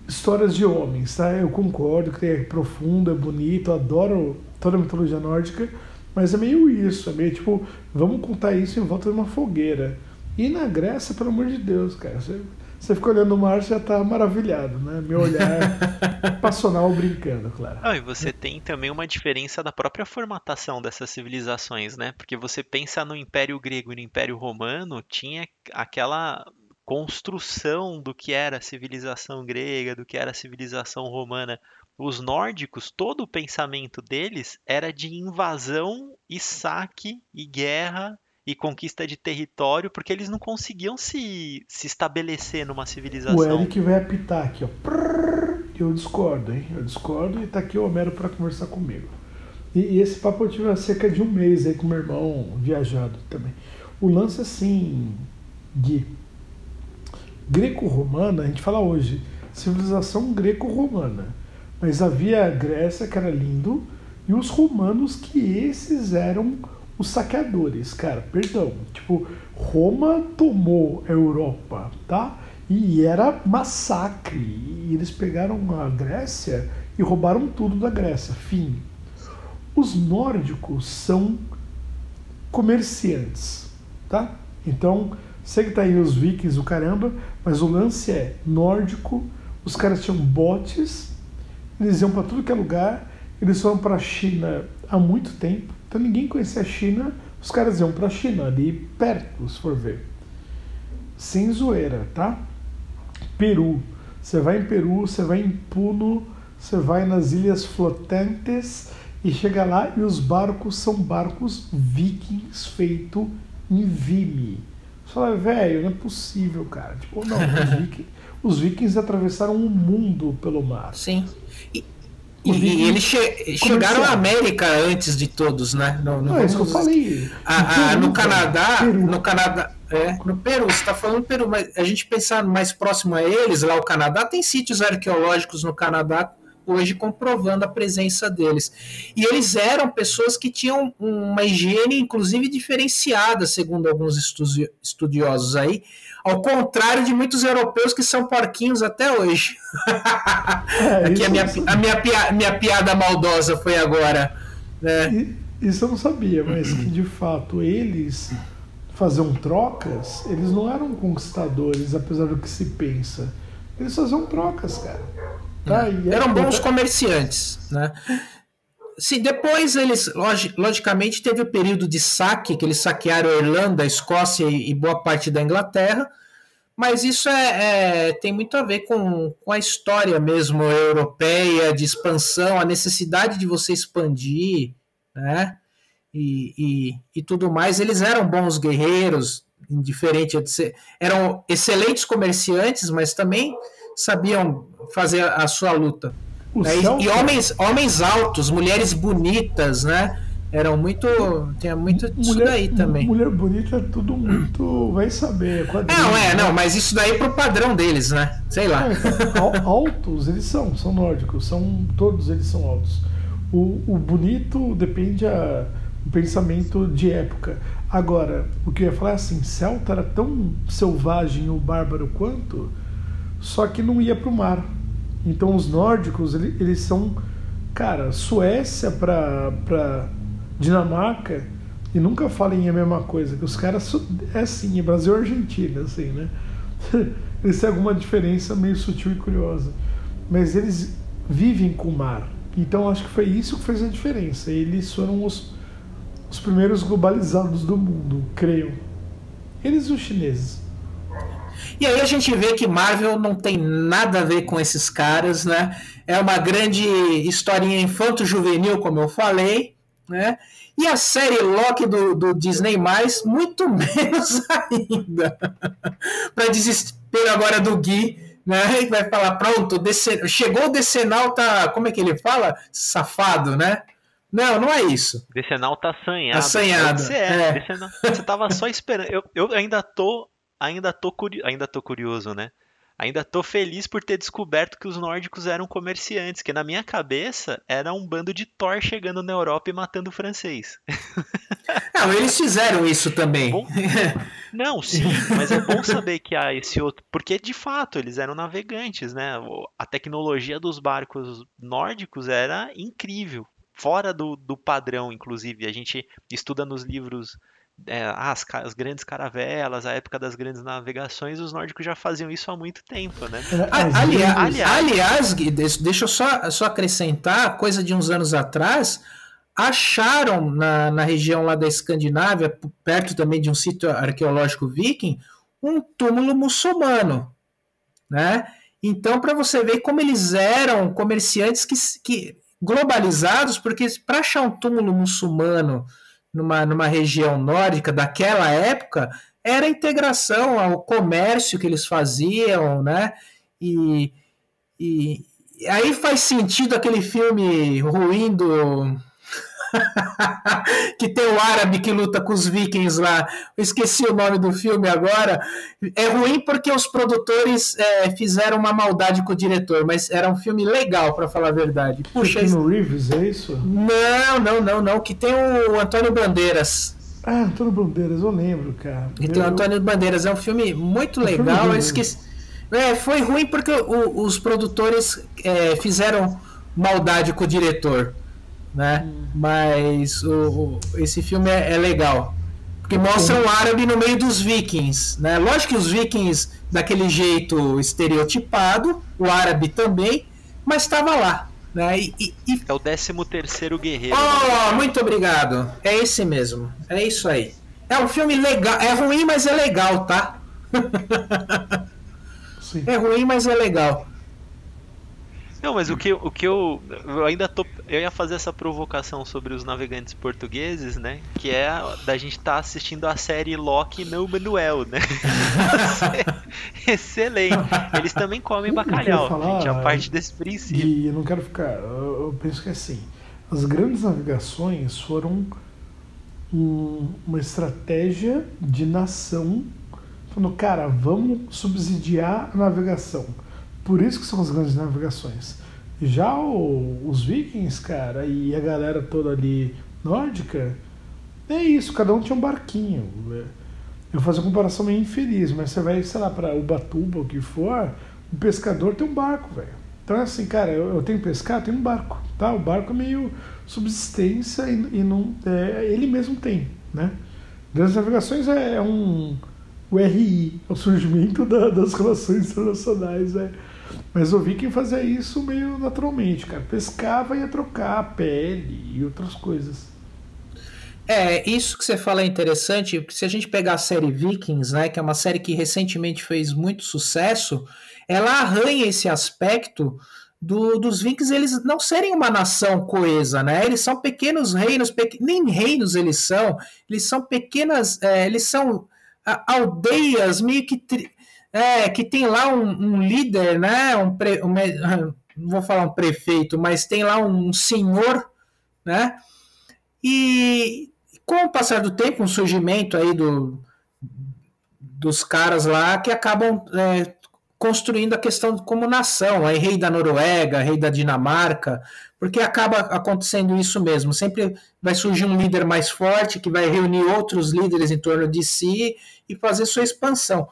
histórias de homens, tá? Eu concordo que é profundo, é bonito, adoro toda a mitologia nórdica, mas é meio isso, é meio tipo, vamos contar isso em volta de uma fogueira. E na Grécia, pelo amor de Deus, cara, você, Você fica olhando o mar já tá maravilhado, né? Meu olhar passional brincando, claro. Ah, e você tem também uma diferença da própria formatação dessas civilizações, né? Porque você pensa no Império Grego e no Império Romano, tinha aquela construção do que era a civilização grega, do que era a civilização romana. Os nórdicos, todo o pensamento deles era de invasão e saque e guerra e conquista de território, porque eles não conseguiam se, se estabelecer numa civilização. O Eric vai apitar aqui, ó. Eu discordo, hein? Eu discordo e tá aqui o Homero para conversar comigo. E, e, esse papo eu tive há cerca de um mês aí com meu irmão viajado também. O lance assim, Gui. Greco-romana, a gente fala hoje, civilização greco-romana. Mas havia a Grécia, que era lindo, e os romanos, que esses eram os saqueadores, cara, perdão. Tipo, Roma tomou a Europa, tá? E era massacre. E eles pegaram a Grécia e roubaram tudo da Grécia. Fim. Os nórdicos são comerciantes, tá? Então, sei que tá aí os vikings, o caramba, mas o lance é nórdico, os caras tinham botes, eles iam para tudo que é lugar, eles foram para a China há muito tempo, então ninguém conhecia a China, os caras iam para a China, ali perto, se for ver. Sem zoeira, tá? Peru. Você vai em Peru, você vai em Puno, você vai nas Ilhas Flotantes e chega lá e os barcos são barcos vikings feitos em Vimy. Você fala, velho, não é possível, cara. Tipo, não, os vikings, os vikings atravessaram o mundo pelo mar. Sim. E, e, e eles che chegaram à América antes de todos, né? No, no, não, é isso que eu falei. A, a, no Canadá, Peru. no Canadá, é, no Peru, você está falando Peru, mas a gente pensar mais próximo a eles, lá o Canadá, tem sítios arqueológicos no Canadá hoje comprovando a presença deles. E eles eram pessoas que tinham uma higiene, inclusive, diferenciada, segundo alguns estudiosos aí, ao contrário de muitos europeus que são porquinhos até hoje. É, Aqui a minha, a minha, pia, minha piada maldosa foi agora. Né? Isso eu não sabia, mas que de fato eles faziam trocas, eles não eram conquistadores, apesar do que se pensa. Eles faziam trocas, cara. Tá? Eram bons comerciantes, né? Sim, depois eles, logicamente, teve o período de saque, que eles saquearam a Irlanda, a Escócia e boa parte da Inglaterra, mas isso é, é, tem muito a ver com, com a história mesmo europeia, de expansão, a necessidade de você expandir, né? E, e, e tudo mais. Eles eram bons guerreiros, indiferente de ser, eram excelentes comerciantes, mas também sabiam fazer a sua luta. Né? E, e, homens, homens altos, mulheres bonitas, né? Eram muito. Tinha muito disso mulher, daí também. Mulher bonita é tudo muito. Vai saber. É não, é, não, mas isso daí é pro padrão deles, né? Sei lá. É, então, altos eles são, são nórdicos, são, todos eles são altos. O, o bonito depende a, pensamento de época. Agora, o que eu ia falar é assim: Celta era tão selvagem ou bárbaro quanto só que não ia para o mar. Então os nórdicos, eles, são, cara, Suécia para Dinamarca, e nunca falem a mesma coisa, que os caras é assim, é Brasil e Argentina, assim, né? Eles têm alguma diferença meio sutil e curiosa. Mas eles vivem com o mar. Então acho que foi isso que fez a diferença. Eles foram os, os primeiros globalizados do mundo, creio. Eles e os chineses. E aí a gente vê que Marvel não tem nada a ver com esses caras, né? É uma grande historinha infanto-juvenil, como eu falei, né? E a série Loki do, do Disney+, muito menos ainda. Para desespero agora do Gui, né? Ele vai falar, pronto, chegou o Decenal, tá... Como é que ele fala? Safado, né? Não, não é isso. Decenal tá assanhado. Assanhado. Você é. é. Decenal. Você tava só esperando. Eu, eu ainda tô ainda tô, curi ainda tô curioso, né? Ainda tô feliz por ter descoberto que os nórdicos eram comerciantes, que na minha cabeça era um bando de Thor chegando na Europa e matando o francês. Não, eles fizeram isso também. Bom, não, sim, mas é bom saber que há esse outro. Porque de fato eles eram navegantes, né? A tecnologia dos barcos nórdicos era incrível, fora do, do padrão, inclusive. A gente estuda nos livros é, as, as, grandes caravelas, a época das grandes navegações, os nórdicos já faziam isso há muito tempo, né? aliás, aliás, aliás, deixa eu só, só acrescentar, coisa de uns anos atrás, acharam na, na região lá da Escandinávia, perto também de um sítio arqueológico viking, um túmulo muçulmano, né? Então, para você ver como eles eram comerciantes que, que globalizados, porque para achar um túmulo muçulmano numa, numa região nórdica daquela época era a integração ao comércio que eles faziam, né? E, e aí faz sentido aquele filme ruim do que tem o árabe que luta com os vikings lá. Eu esqueci o nome do filme agora. É ruim porque os produtores é, fizeram uma maldade com o diretor, mas era um filme legal, para falar a verdade. Puxa, no Reeves, é isso? Não, não, não, não. Que tem o Antônio Bandeiras. Ah, Antônio Bandeiras, eu lembro, cara. E tem o Antônio Bandeiras, é um filme muito legal. Eu esqueci. É, foi ruim porque o, os produtores é, fizeram maldade com o diretor né? Hum. Mas o, o, esse filme é, é, legal. Porque mostra um árabe no meio dos vikings, né? Lógico que os vikings daquele jeito estereotipado, o árabe também, mas estava lá. Né? E, e, É o 13 terceiro guerreiro. Oh, muito obrigado. É esse mesmo. É isso aí. É um filme legal. É ruim, mas é legal, tá? é ruim, mas é legal. Não, mas o que, o que eu, eu ainda tô. Eu ia fazer essa provocação sobre os navegantes portugueses, né? Que é da gente estar tá assistindo a série Loki no Manuel, né? Excelente. Eles também comem bacalhau, falar, gente, a parte desse princípio. E eu não quero ficar. Eu, eu penso que é assim. As grandes navegações foram um, uma estratégia de nação falando, cara, vamos subsidiar a navegação por isso que são as grandes navegações. Já o, os vikings, cara, e a galera toda ali nórdica, é isso, cada um tinha um barquinho. Eu faço uma comparação meio infeliz, mas você vai, sei lá, para Ubatuba, o que for, o pescador tem um barco, velho. Então é assim, cara, eu, eu tenho que pescar, tenho um barco, tá? O barco é meio subsistência e, e não, é, ele mesmo tem, né? Grandes navegações é, é um o RI, é o surgimento da, das relações internacionais, é mas eu vi fazia isso meio naturalmente, cara. Pescava e ia trocar a pele e outras coisas. É, isso que você fala é interessante, porque se a gente pegar a série Vikings, né, que é uma série que recentemente fez muito sucesso, ela arranha esse aspecto do, dos Vikings eles não serem uma nação coesa, né? Eles são pequenos reinos, nem reinos eles são, eles são pequenas, é, eles são aldeias meio que tri é, que tem lá um, um líder, né? Um, pre, um, não vou falar um prefeito, mas tem lá um senhor, né? E com o passar do tempo, um surgimento aí do, dos caras lá que acabam é, construindo a questão como nação, aí rei da Noruega, rei da Dinamarca, porque acaba acontecendo isso mesmo. Sempre vai surgir um líder mais forte que vai reunir outros líderes em torno de si e fazer sua expansão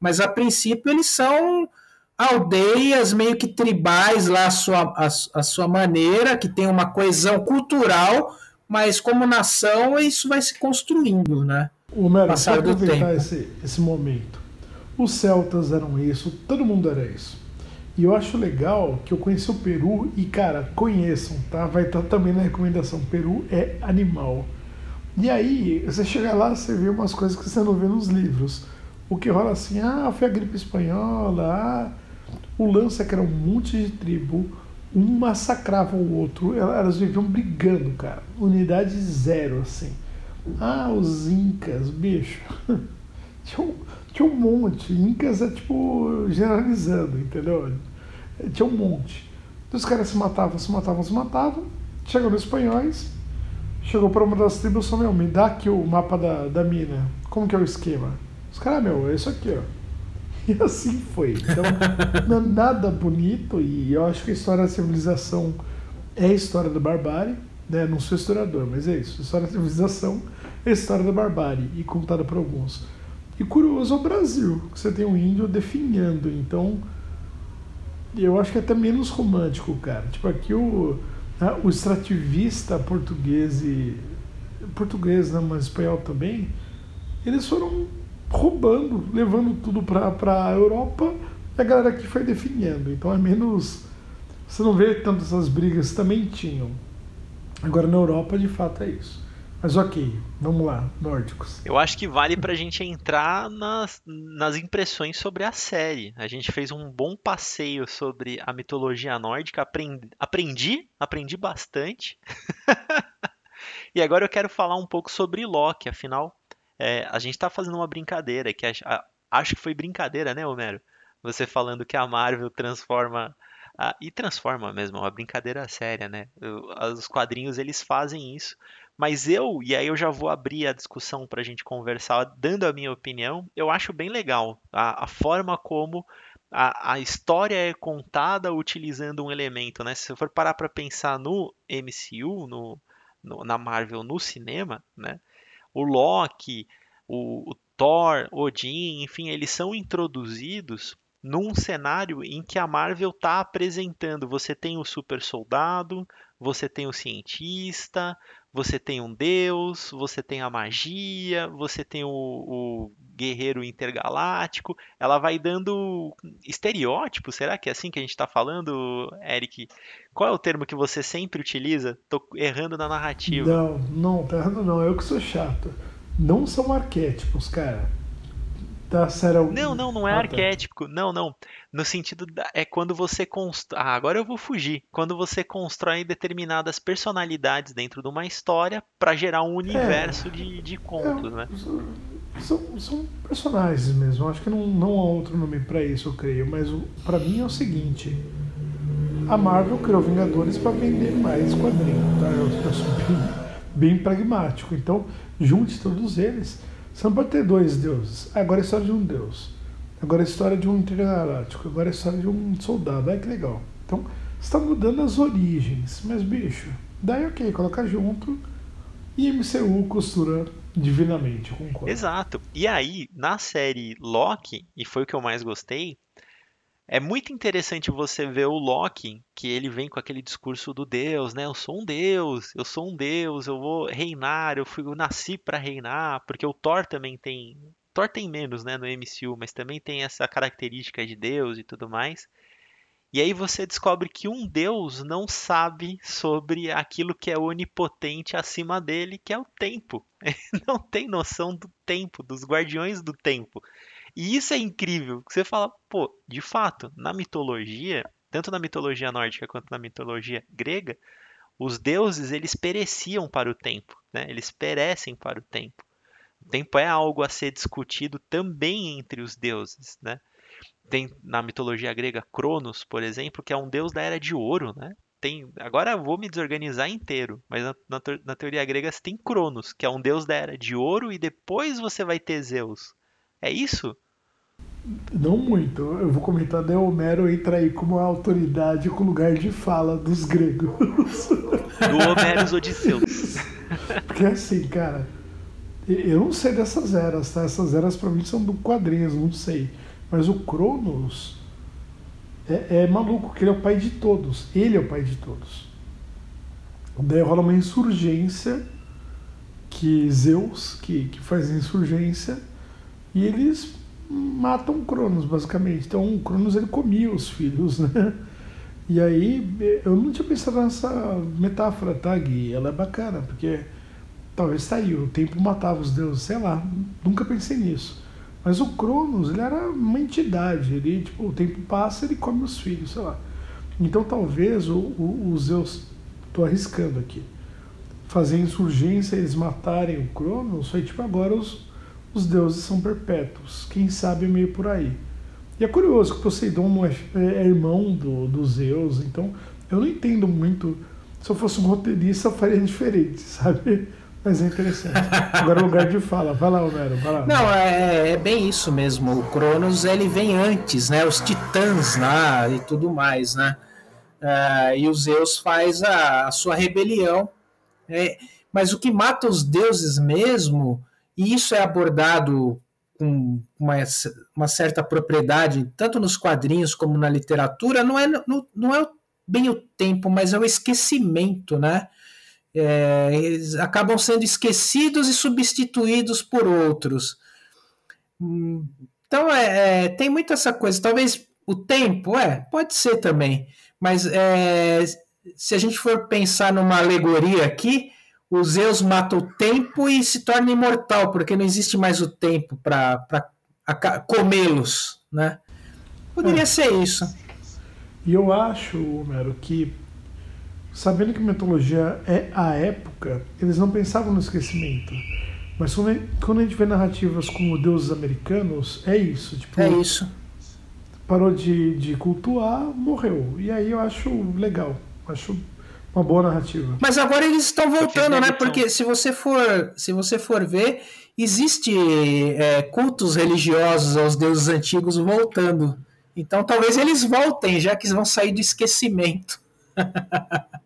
mas a princípio eles são aldeias meio que tribais lá a sua, sua maneira, que tem uma coesão cultural, mas como nação isso vai se construindo, né? O Mero, Passar do tempo. Esse, esse momento. Os celtas eram isso, todo mundo era isso. E eu acho legal que eu conheci o Peru e, cara, conheçam, tá? Vai estar também na recomendação. Peru é animal. E aí, você chega lá, você vê umas coisas que você não vê nos livros o que rola assim, ah, foi a gripe espanhola, ah, o lance é que era um monte de tribo, um massacrava o outro, elas viviam brigando, cara, unidade zero, assim. Ah, os incas, bicho, tinha, um, tinha um monte, incas é tipo generalizando, entendeu? Tinha um monte. Os caras se matavam, se matavam, se matavam, chegou nos espanhóis, chegou para uma das tribos, só meu, me dá aqui o mapa da, da mina, como que é o esquema? Os caras, meu, é isso aqui, ó. E assim foi. Então, não é nada bonito e eu acho que a história da civilização é a história da barbárie, né? Não sou historiador, mas é isso. A história da civilização é a história da barbárie e contada por alguns. E curioso é o Brasil, que você tem um índio definhando, então eu acho que é até menos romântico, cara. Tipo, aqui o, né, o extrativista português e. português, né, mas espanhol também eles foram roubando, levando tudo para a Europa e a galera aqui foi definindo. Então é menos. Você não vê tanto essas brigas, também tinham. Agora na Europa, de fato, é isso. Mas ok, vamos lá, nórdicos. Eu acho que vale pra gente entrar nas, nas impressões sobre a série. A gente fez um bom passeio sobre a mitologia nórdica, aprendi, aprendi, aprendi bastante. e agora eu quero falar um pouco sobre Loki, afinal, é, a gente tá fazendo uma brincadeira, que acho, acho que foi brincadeira, né, Homero? Você falando que a Marvel transforma ah, e transforma mesmo, é uma brincadeira séria, né? Os quadrinhos eles fazem isso, mas eu, e aí eu já vou abrir a discussão para a gente conversar, dando a minha opinião, eu acho bem legal a, a forma como a, a, história é contada utilizando um elemento, né? Se você for parar para pensar no MCU, no, no, na Marvel, no cinema, né? O Loki, o, o Thor, Odin, enfim, eles são introduzidos num cenário em que a Marvel está apresentando. Você tem o super soldado, você tem o cientista, você tem um deus, você tem a magia, você tem o, o guerreiro intergaláctico. Ela vai dando estereótipos. Será que é assim que a gente está falando, Eric? Qual é o termo que você sempre utiliza? Tô errando na narrativa. Não, não, tá errando não. Eu que sou chato. Não são arquétipos, cara. Não, não, não é ah, arquétipo. Tá. Não, não. No sentido da, é quando você constrói. Ah, agora eu vou fugir. Quando você constrói determinadas personalidades dentro de uma história para gerar um universo é, de, de contos, é, né? São, são personagens mesmo. Acho que não, não há outro nome para isso, eu creio. Mas para mim é o seguinte: a Marvel criou Vingadores para vender mais quadrinhos, tá? Eu, eu sou bem, bem pragmático. Então, junte todos eles não pode ter dois deuses. Agora é a história de um deus. Agora é a história de um intergaláctico. Agora é a história de um soldado. Ai que legal. Então, está mudando as origens. Mas, bicho, daí ok, coloca junto e MCU costura divinamente, concordo. Exato. E aí, na série Loki, e foi o que eu mais gostei, é muito interessante você ver o Loki, que ele vem com aquele discurso do Deus, né? Eu sou um Deus, eu sou um Deus, eu vou reinar, eu, fui, eu nasci para reinar, porque o Thor também tem. Thor tem menos, né, no MCU, mas também tem essa característica de Deus e tudo mais. E aí você descobre que um Deus não sabe sobre aquilo que é onipotente acima dele, que é o tempo. Ele não tem noção do tempo, dos guardiões do tempo. E isso é incrível. Você fala, pô, de fato, na mitologia, tanto na mitologia nórdica quanto na mitologia grega, os deuses eles pereciam para o tempo, né? Eles perecem para o tempo. O tempo é algo a ser discutido também entre os deuses, né? Tem na mitologia grega Cronos, por exemplo, que é um deus da era de ouro, né? Tem, agora vou me desorganizar inteiro, mas na, na, na teoria grega você tem Cronos, que é um deus da era de ouro, e depois você vai ter Zeus. É isso? Não muito. Eu vou comentar de Homero entra aí como autoridade com lugar de fala dos gregos. Do Homero Odisseus. Porque assim, cara, eu não sei dessas eras, tá? Essas eras pra mim são do quadrinhos, não sei. Mas o Cronos é, é maluco, que ele é o pai de todos. Ele é o pai de todos. Daí rola uma insurgência que Zeus, que, que faz insurgência, e eles matam Cronos, basicamente. Então, o Cronos ele comia os filhos, né? E aí, eu não tinha pensado nessa metáfora, tá, Gui? Ela é bacana, porque talvez tá aí, o tempo matava os deuses, sei lá, nunca pensei nisso. Mas o Cronos, ele era uma entidade, ele, tipo, o tempo passa, ele come os filhos, sei lá. Então, talvez o, o, o Zeus, tô arriscando aqui, fazer insurgência, eles matarem o Cronos, foi tipo agora os, os deuses são perpétuos. Quem sabe é meio por aí. E é curioso que Poseidon é, é irmão do, do Zeus, então eu não entendo muito. Se eu fosse um roteirista, eu faria diferente, sabe? Mas é interessante. Agora o lugar de fala. Vai lá, Homero, vai lá. Não, é, é, bem isso mesmo. O Cronos, ele vem antes, né? Os titãs lá e tudo mais, né? Uh, e o Zeus faz a, a sua rebelião. É, mas o que mata os deuses mesmo e isso é abordado com uma, uma certa propriedade, tanto nos quadrinhos como na literatura, não é, não, não é bem o tempo, mas é o esquecimento, né? é, eles acabam sendo esquecidos e substituídos por outros. Então é, é, tem muito essa coisa. Talvez o tempo, é, pode ser também. Mas é, se a gente for pensar numa alegoria aqui, o Zeus mata o tempo e se torna imortal, porque não existe mais o tempo para comê-los, né? Poderia é. ser isso. E eu acho, Homero, que sabendo que mitologia é a época, eles não pensavam no esquecimento. Mas quando a gente vê narrativas como deuses americanos, é isso. Tipo, é isso. Parou de, de cultuar, morreu. E aí eu acho legal. Acho uma boa narrativa. Mas agora eles estão voltando, né? Porque se você for, se você for ver, existe é, cultos religiosos aos deuses antigos voltando. Então talvez eles voltem, já que vão sair do esquecimento.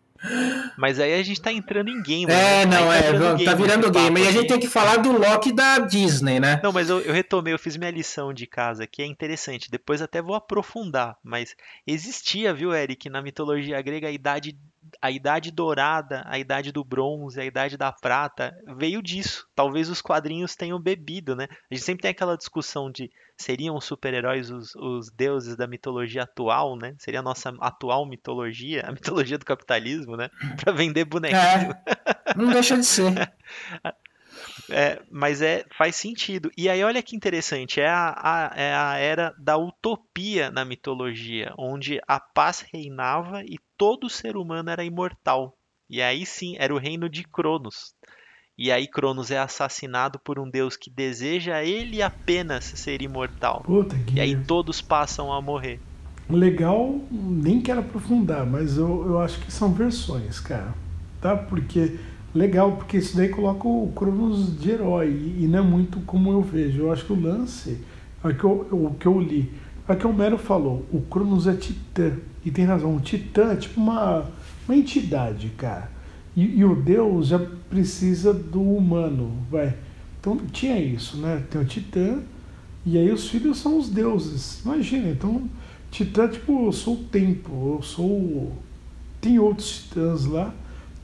Mas aí a gente tá entrando em game. É, né? não, tá é, game, tá virando game. E a gente tem que falar do Loki da Disney, né? Não, mas eu, eu, retomei, eu fiz minha lição de casa, que é interessante. Depois até vou aprofundar. Mas existia, viu, Eric, na mitologia grega a idade a idade dourada, a idade do bronze, a idade da prata, veio disso. Talvez os quadrinhos tenham bebido, né? A gente sempre tem aquela discussão de seriam super-heróis os, os, deuses da mitologia atual, né? Seria a nossa atual mitologia, a mitologia do capitalismo, né? Para vender bonequinho. É, não deixa de ser. É, mas é, faz sentido. E aí, olha que interessante, é a, a, é a era da utopia na mitologia, onde a paz reinava e todo ser humano era imortal. E aí sim, era o reino de Cronos. E aí Cronos é assassinado por um deus que deseja ele apenas ser imortal. Puta, que... E aí todos passam a morrer. Legal, nem quero aprofundar, mas eu, eu acho que são versões, cara. Tá? Porque legal, porque isso daí coloca o Cronos de herói e não é muito como eu vejo. Eu acho que o lance, é o que eu, o que eu li, é o que o Mero falou, o Cronos é titã. E tem razão, o titã é tipo uma, uma entidade, cara. E, e, o Deus já precisa do humano, vai. Então tinha isso, né? Tem o titã, e aí os filhos são os deuses. Imagina, então, titã, tipo, eu sou o tempo, eu sou. Tem outros titãs lá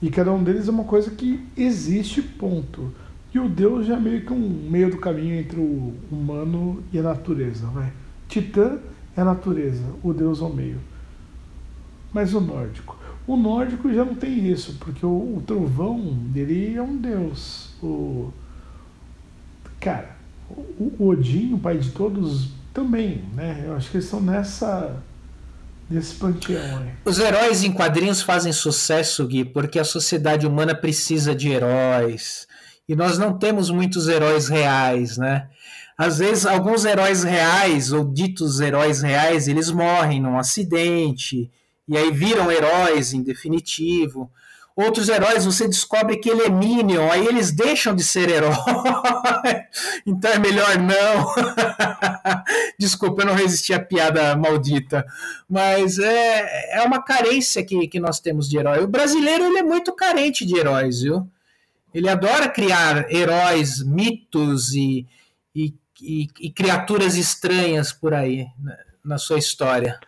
e cada um deles é uma coisa que existe, ponto. E o Deus já é meio que um meio do caminho entre o humano e a natureza. Vai. Titã é a natureza, o Deus é o meio. Mas o nórdico. O nórdico já não tem isso, porque o, o trovão dele é um deus. O, cara, o, o Odin, o pai de todos, também, né? Eu acho que eles estão nessa desse panteão aí. Os heróis em quadrinhos fazem sucesso, Gui, porque a sociedade humana precisa de heróis. E nós não temos muitos heróis reais, né? Às vezes, alguns heróis reais, ou ditos heróis reais, eles morrem num acidente, e aí viram heróis em definitivo outros heróis você descobre que ele é Minion, aí eles deixam de ser herói. então é melhor não. Desculpa, eu não resisti à piada maldita. Mas é, é uma carência que, que nós temos de herói. O brasileiro ele é muito carente de heróis, viu? Ele adora criar heróis, mitos e, e, e, criaturas estranhas por aí na, na sua história.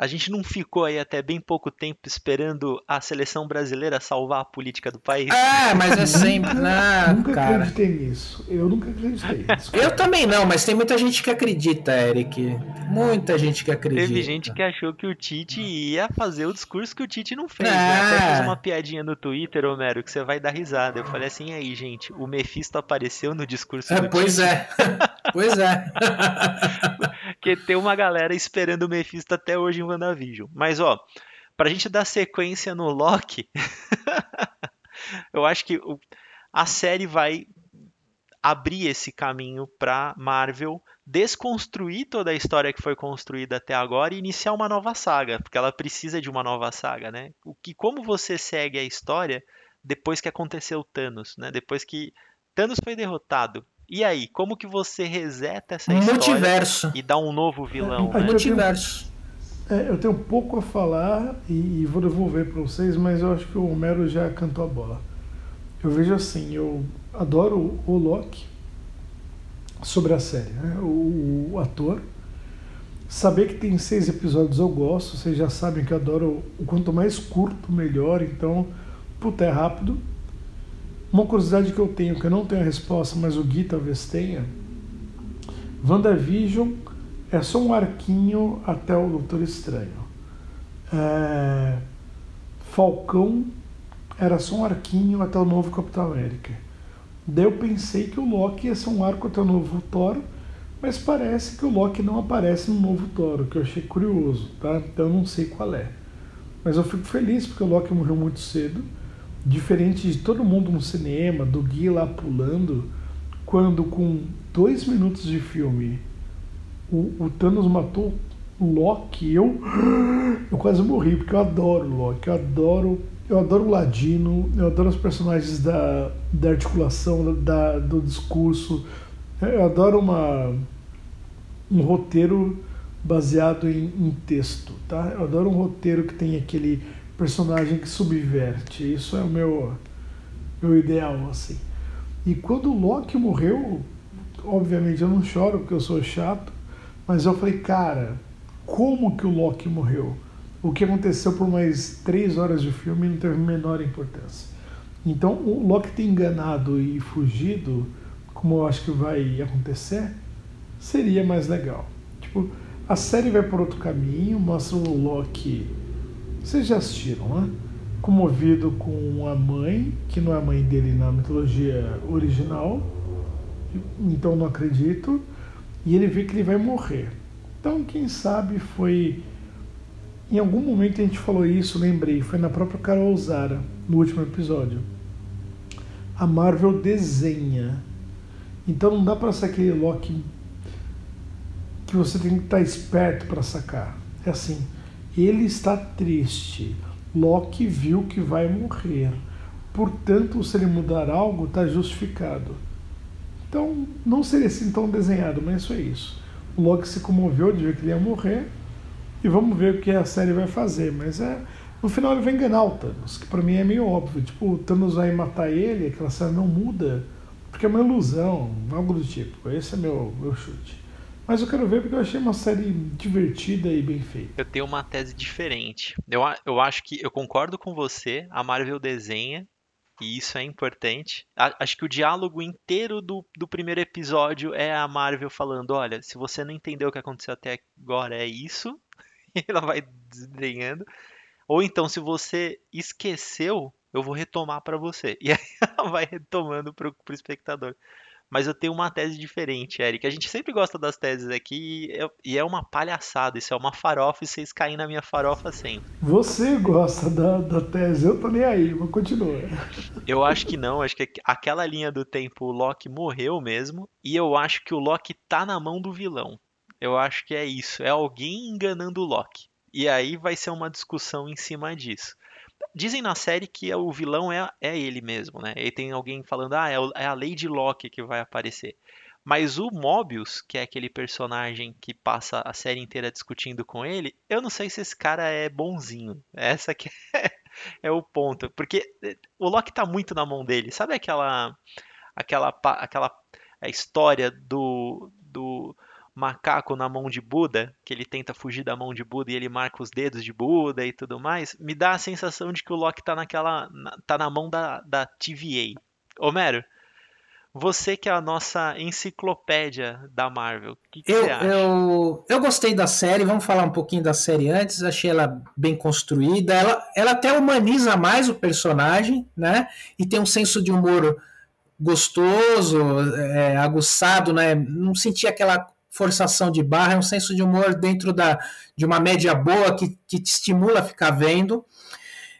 A gente não ficou aí até bem pouco tempo esperando a seleção brasileira salvar a política do país. Ah, mas é sempre. Não, nunca cara. acreditei nisso. Eu nunca acreditei nisso. Eu também não, mas tem muita gente que acredita, Eric. Muita gente que acredita. Teve gente que achou que o Tite ia fazer o discurso que o Tite não fez. Ah. Né? Até fiz uma piadinha no Twitter, Homero, que você vai dar risada. Eu falei assim, aí, gente, o Mephisto apareceu no discurso é, do pois Tite. É. pois é. Porque tem uma galera esperando o Mephisto até hoje em WandaVision. Mas, ó, pra gente dar sequência no Loki, eu acho que a série vai abrir esse caminho para Marvel desconstruir toda a história que foi construída até agora e iniciar uma nova saga, porque ela precisa de uma nova saga, né? O que como você segue a história depois que aconteceu Thanos, né? Depois que Thanos foi derrotado, e aí, como que você reseta essa Multiverso. história e dá um novo vilão? É, né? Multiverso. É, eu tenho pouco a falar e, e vou devolver para vocês, mas eu acho que o Homero já cantou a bola. Eu vejo assim, eu adoro o Loki sobre a série, né? o, o ator. Saber que tem seis episódios eu gosto, vocês já sabem que eu adoro o quanto mais curto, melhor, então puta, é rápido. Uma curiosidade que eu tenho, que eu não tenho a resposta, mas o Gui talvez tenha. WandaVision é só um arquinho até o Doutor Estranho. É... Falcão era só um arquinho até o novo Capitão América. Daí eu pensei que o Loki ia ser um arco até o novo Thor, mas parece que o Loki não aparece no novo Thor, o que eu achei curioso, tá? Então eu não sei qual é. Mas eu fico feliz porque o Loki morreu muito cedo, diferente de todo mundo no cinema, do Gui lá pulando, quando com dois minutos de filme o, o Thanos matou Loki, eu, eu quase morri, porque eu adoro Loki, eu adoro eu adoro o Ladino, eu adoro os personagens da, da articulação, da, do discurso. Eu adoro uma, um roteiro baseado em, em, texto, tá? Eu adoro um roteiro que tem aquele personagem que subverte. Isso é o meu, meu ideal, assim. E quando o Loki morreu, obviamente eu não choro porque eu sou chato, mas eu falei, cara, como que o Loki morreu? o que aconteceu por mais três horas de filme não teve a menor importância. Então, o Loki ter enganado e fugido, como eu acho que vai acontecer, seria mais legal. Tipo, a série vai por outro caminho, mostra o Loki. Vocês já assistiram, né? Comovido com a mãe, que não é a mãe dele na mitologia original, então não acredito, e ele vê que ele vai morrer. Então, quem sabe foi em algum momento a gente falou isso, lembrei, foi na própria Carol Zara, no último episódio. A Marvel desenha. Então não dá para ser aquele Loki que você tem que estar esperto para sacar. É assim, ele está triste. Loki viu que vai morrer. Portanto, se ele mudar algo, está justificado. Então, não seria assim tão desenhado, mas isso é isso. O Loki se comoveu de ver que ele ia morrer e vamos ver o que a série vai fazer. Mas é. No final ele vai enganar o Thanos, que para mim é meio óbvio. Tipo, o Thanos vai matar ele, aquela série não muda, porque é uma ilusão, algo do tipo. Esse é meu, meu chute. Mas eu quero ver porque eu achei uma série divertida e bem feita. Eu tenho uma tese diferente. Eu, eu acho que eu concordo com você, a Marvel desenha, e isso é importante. Acho que o diálogo inteiro do, do primeiro episódio é a Marvel falando: olha, se você não entendeu o que aconteceu até agora, é isso, ela vai desdenhando. Ou então, se você esqueceu, eu vou retomar para você. E aí ela vai retomando para o espectador. Mas eu tenho uma tese diferente, Eric. A gente sempre gosta das teses aqui e é uma palhaçada. Isso é uma farofa e vocês caem na minha farofa sempre. Você gosta da, da tese, eu tô nem aí, mas continua. Eu acho que não. Acho que aquela linha do tempo, o Loki morreu mesmo. E eu acho que o Loki tá na mão do vilão. Eu acho que é isso. É alguém enganando o Loki. E aí vai ser uma discussão em cima disso. Dizem na série que o vilão é, é ele mesmo, né? E tem alguém falando, ah, é, é a Lady Locke que vai aparecer. Mas o Mobius, que é aquele personagem que passa a série inteira discutindo com ele, eu não sei se esse cara é bonzinho. Essa que é, é o ponto. Porque eh, o Loki tá muito na mão dele. Sabe aquela aquela aquela história do, do macaco na mão de Buda, que ele tenta fugir da mão de Buda e ele marca os dedos de Buda e tudo mais, me dá a sensação de que o Loki tá naquela. tá na mão da, da TVA. Homero, você que é a nossa enciclopédia da Marvel, o que, que eu, você acha? Eu, eu gostei da série, vamos falar um pouquinho da série antes, achei ela bem construída, ela, ela até humaniza mais o personagem, né? E tem um senso de humor gostoso, é, aguçado, né? Não senti aquela forçação de barra, é um senso de humor dentro da, de uma média boa que, que te estimula a ficar vendo.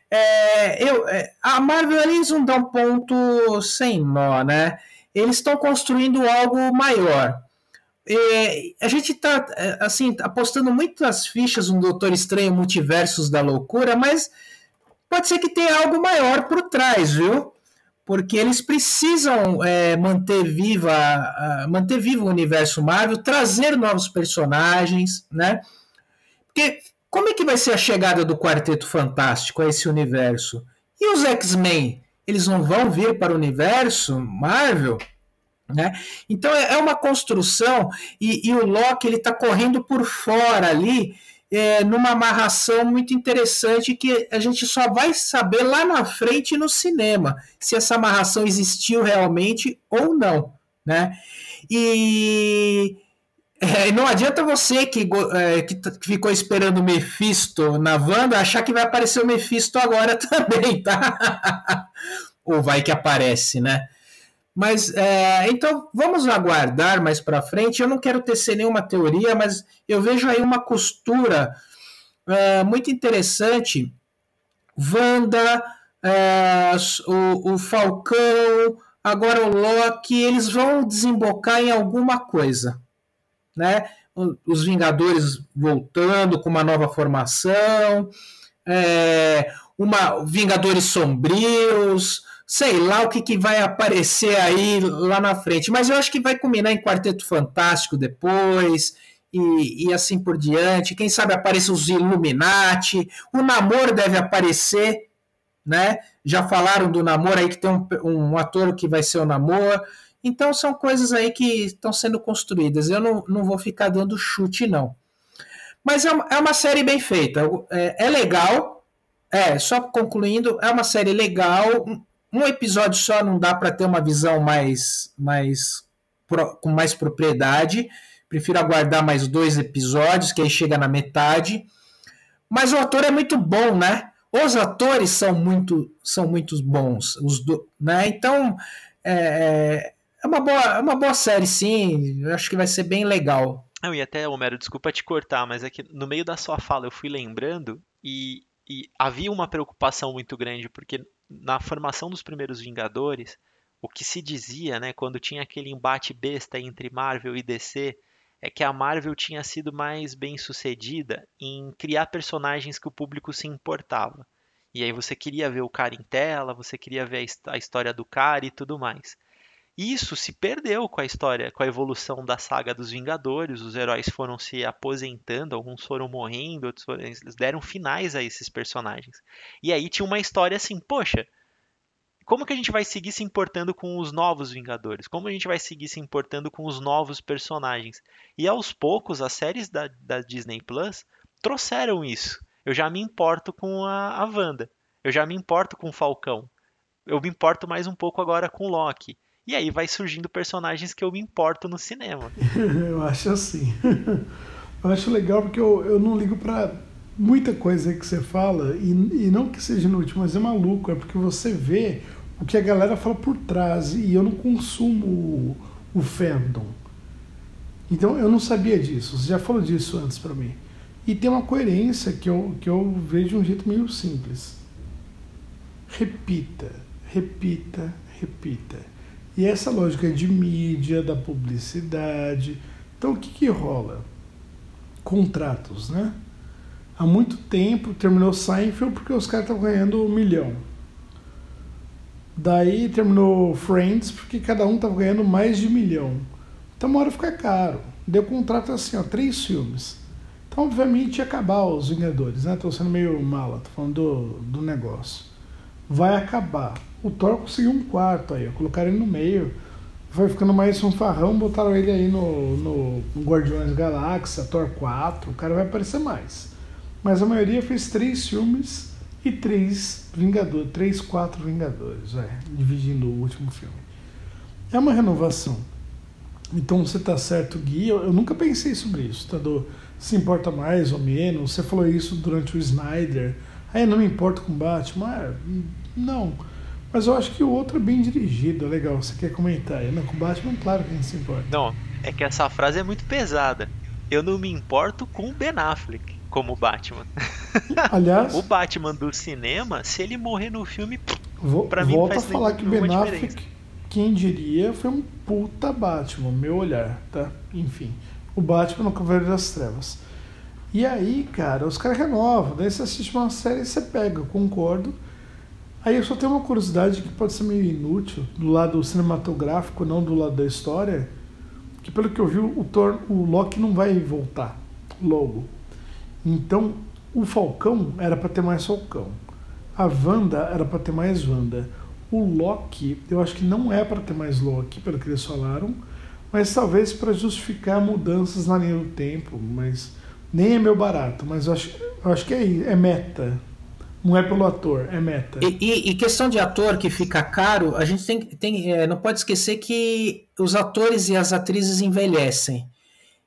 É, eu, é, a Marvel eles não dão ponto sem nó, né? Eles estão construindo algo maior. É, a gente está é, assim apostando muitas fichas no Doutor Estranho Multiversos da Loucura, mas pode ser que tenha algo maior por trás, viu? Porque eles precisam é, manter viva manter vivo o universo Marvel, trazer novos personagens, né? Porque como é que vai ser a chegada do Quarteto Fantástico a esse universo? E os X-Men, eles não vão vir para o universo Marvel? Né? Então é, é uma construção e, e o Loki ele está correndo por fora ali é, numa amarração muito interessante que a gente só vai saber lá na frente no cinema se essa amarração existiu realmente ou não, né? E é, não adianta você que, é, que, ficou esperando o Mephisto na Wanda achar que vai aparecer o Mephisto agora também, tá? ou vai que aparece, né? Mas é, então vamos aguardar mais para frente. Eu não quero tecer nenhuma teoria, mas eu vejo aí uma costura é, muito interessante. Wanda, é, o, o, Falcão, agora o Loki, eles vão desembocar em alguma coisa, né? Os Vingadores voltando com uma nova formação, é, uma Vingadores sombrios sei lá o que, que vai aparecer aí lá na frente. Mas eu acho que vai combinar em Quarteto Fantástico depois. E, e assim por diante. Quem sabe apareça os Illuminati. O namoro deve aparecer, né? Já falaram do namoro aí que tem um, um ator que vai ser o namoro. Então são coisas aí que estão sendo construídas. Eu não, não vou ficar dando chute, não. Mas é uma, é uma série bem feita. É, é legal. É, só concluindo, é uma série legal, um episódio só não dá para ter uma visão mais, mais com mais propriedade. Prefiro aguardar mais dois episódios, que aí chega na metade. Mas o ator é muito bom, né? Os atores são muito, são muito bons, os do, né? Então é, é, é uma boa, é uma boa série, sim. Eu acho que vai ser bem legal. Não, e até, Homero, desculpa te cortar, mas é que no meio da sua fala eu fui lembrando e, e havia uma preocupação muito grande, porque na formação dos primeiros Vingadores, o que se dizia, né, quando tinha aquele embate besta entre Marvel e DC, é que a Marvel tinha sido mais bem sucedida em criar personagens que o público se importava. E aí você queria ver o cara em tela, você queria ver a história do cara e tudo mais. Isso se perdeu com a história, com a evolução da saga dos Vingadores. Os heróis foram se aposentando, alguns foram morrendo, outros foram, eles deram finais a esses personagens. E aí tinha uma história assim, poxa, como que a gente vai seguir se importando com os novos Vingadores? Como a gente vai seguir se importando com os novos personagens? E aos poucos, as séries da, da Disney Plus trouxeram isso. Eu já me importo com a, a Wanda. Eu já me importo com o Falcão. Eu me importo mais um pouco agora com o Loki. E aí vai surgindo personagens que eu me importo no cinema. eu acho assim. eu acho legal porque eu, eu não ligo para muita coisa que você fala, e, e não que seja inútil, mas é maluco, é porque você vê o que a galera fala por trás, e eu não consumo o, o fandom. Então eu não sabia disso, você já falou disso antes para mim. E tem uma coerência que eu, que eu vejo de um jeito meio simples. Repita, repita, repita. E essa lógica de mídia, da publicidade. Então o que, que rola? Contratos, né? Há muito tempo terminou Seinfeld porque os caras estavam ganhando um milhão. Daí terminou Friends porque cada um estava ganhando mais de um milhão. Então uma hora fica caro. Deu contrato assim, ó, três filmes. Então, obviamente, ia acabar os Vingadores, né? Tô sendo meio mala, tô falando do, do negócio. Vai acabar. O Thor conseguiu um quarto aí, colocaram ele no meio. Foi ficando mais um farrão, botaram ele aí no, no, no Guardiões Galáxia, Thor 4, o cara vai aparecer mais. Mas a maioria fez três filmes e três Vingadores, três, quatro Vingadores, é, dividindo o último filme. É uma renovação. Então você tá certo, Gui. Eu, eu nunca pensei sobre isso, tá? Do, se importa mais ou menos. Você falou isso durante o Snyder. Aí não me importo com Batman. Ah, não. Mas eu acho que o outro é bem dirigido, é legal. Você quer comentar? Não, com o Batman, claro que a gente se importa. Não, é que essa frase é muito pesada. Eu não me importo com o Ben Affleck como Batman. Aliás, o Batman do cinema, se ele morrer no filme, vou, pra mim volta faz a falar que o Ben Affleck, quem diria, foi um puta Batman, meu olhar, tá? Enfim, o Batman no Cavaleiro das Trevas. E aí, cara, os caras renovam. Daí você assiste uma série e você pega, eu concordo. Aí eu só tenho uma curiosidade que pode ser meio inútil, do lado cinematográfico, não do lado da história, que pelo que eu vi, o, Thor, o Loki não vai voltar logo. Então, o Falcão era para ter mais Falcão. A Wanda era para ter mais Wanda. O Loki, eu acho que não é para ter mais Loki, pelo que eles falaram, mas talvez para justificar mudanças na linha do tempo, mas Nem é meu barato, mas eu acho, eu acho que é, é meta. Não é pelo ator, é meta. E, e, e, questão de ator que fica caro, a gente tem, tem é, não pode esquecer que os atores e as atrizes envelhecem.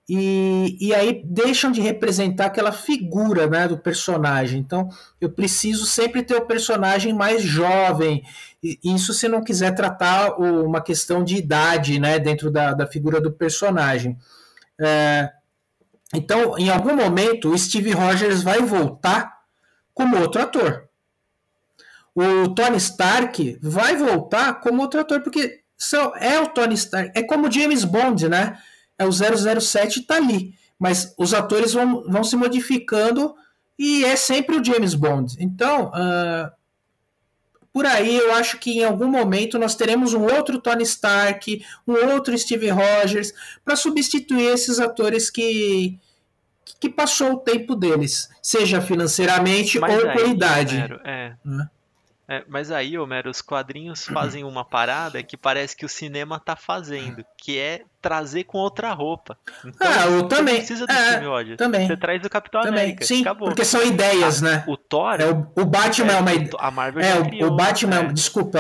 E, e aí deixam de representar aquela figura né, do personagem. Então, eu preciso sempre ter o personagem mais jovem. Isso se não quiser tratar uma questão de idade né, dentro da, da figura do personagem. É, então, em algum momento, o Steve Rogers vai voltar como outro ator. O Tony Stark vai voltar como outro ator, porque é o Tony Stark. É como James Bond, né? É o 007 tá ali. Mas os atores vão, vão se modificando e é sempre o James Bond. Então, uh, por aí eu acho que em algum momento nós teremos um outro Tony Stark, um outro Steve Rogers, para substituir esses atores que, que passou o tempo deles, seja financeiramente mas ou aí, por idade. Homero, é. Né? é. mas aí, Homero, os quadrinhos fazem uma parada que parece que o cinema tá fazendo, que é trazer com outra roupa. Então, ah, eu também. precisa do é. Também. Você traz o Capitão também. América. Sim, acabou. porque são ideias, a, né? O Thor. É, o, o Batman é, é uma. A Marvel é, criou, o Batman. É. Desculpa,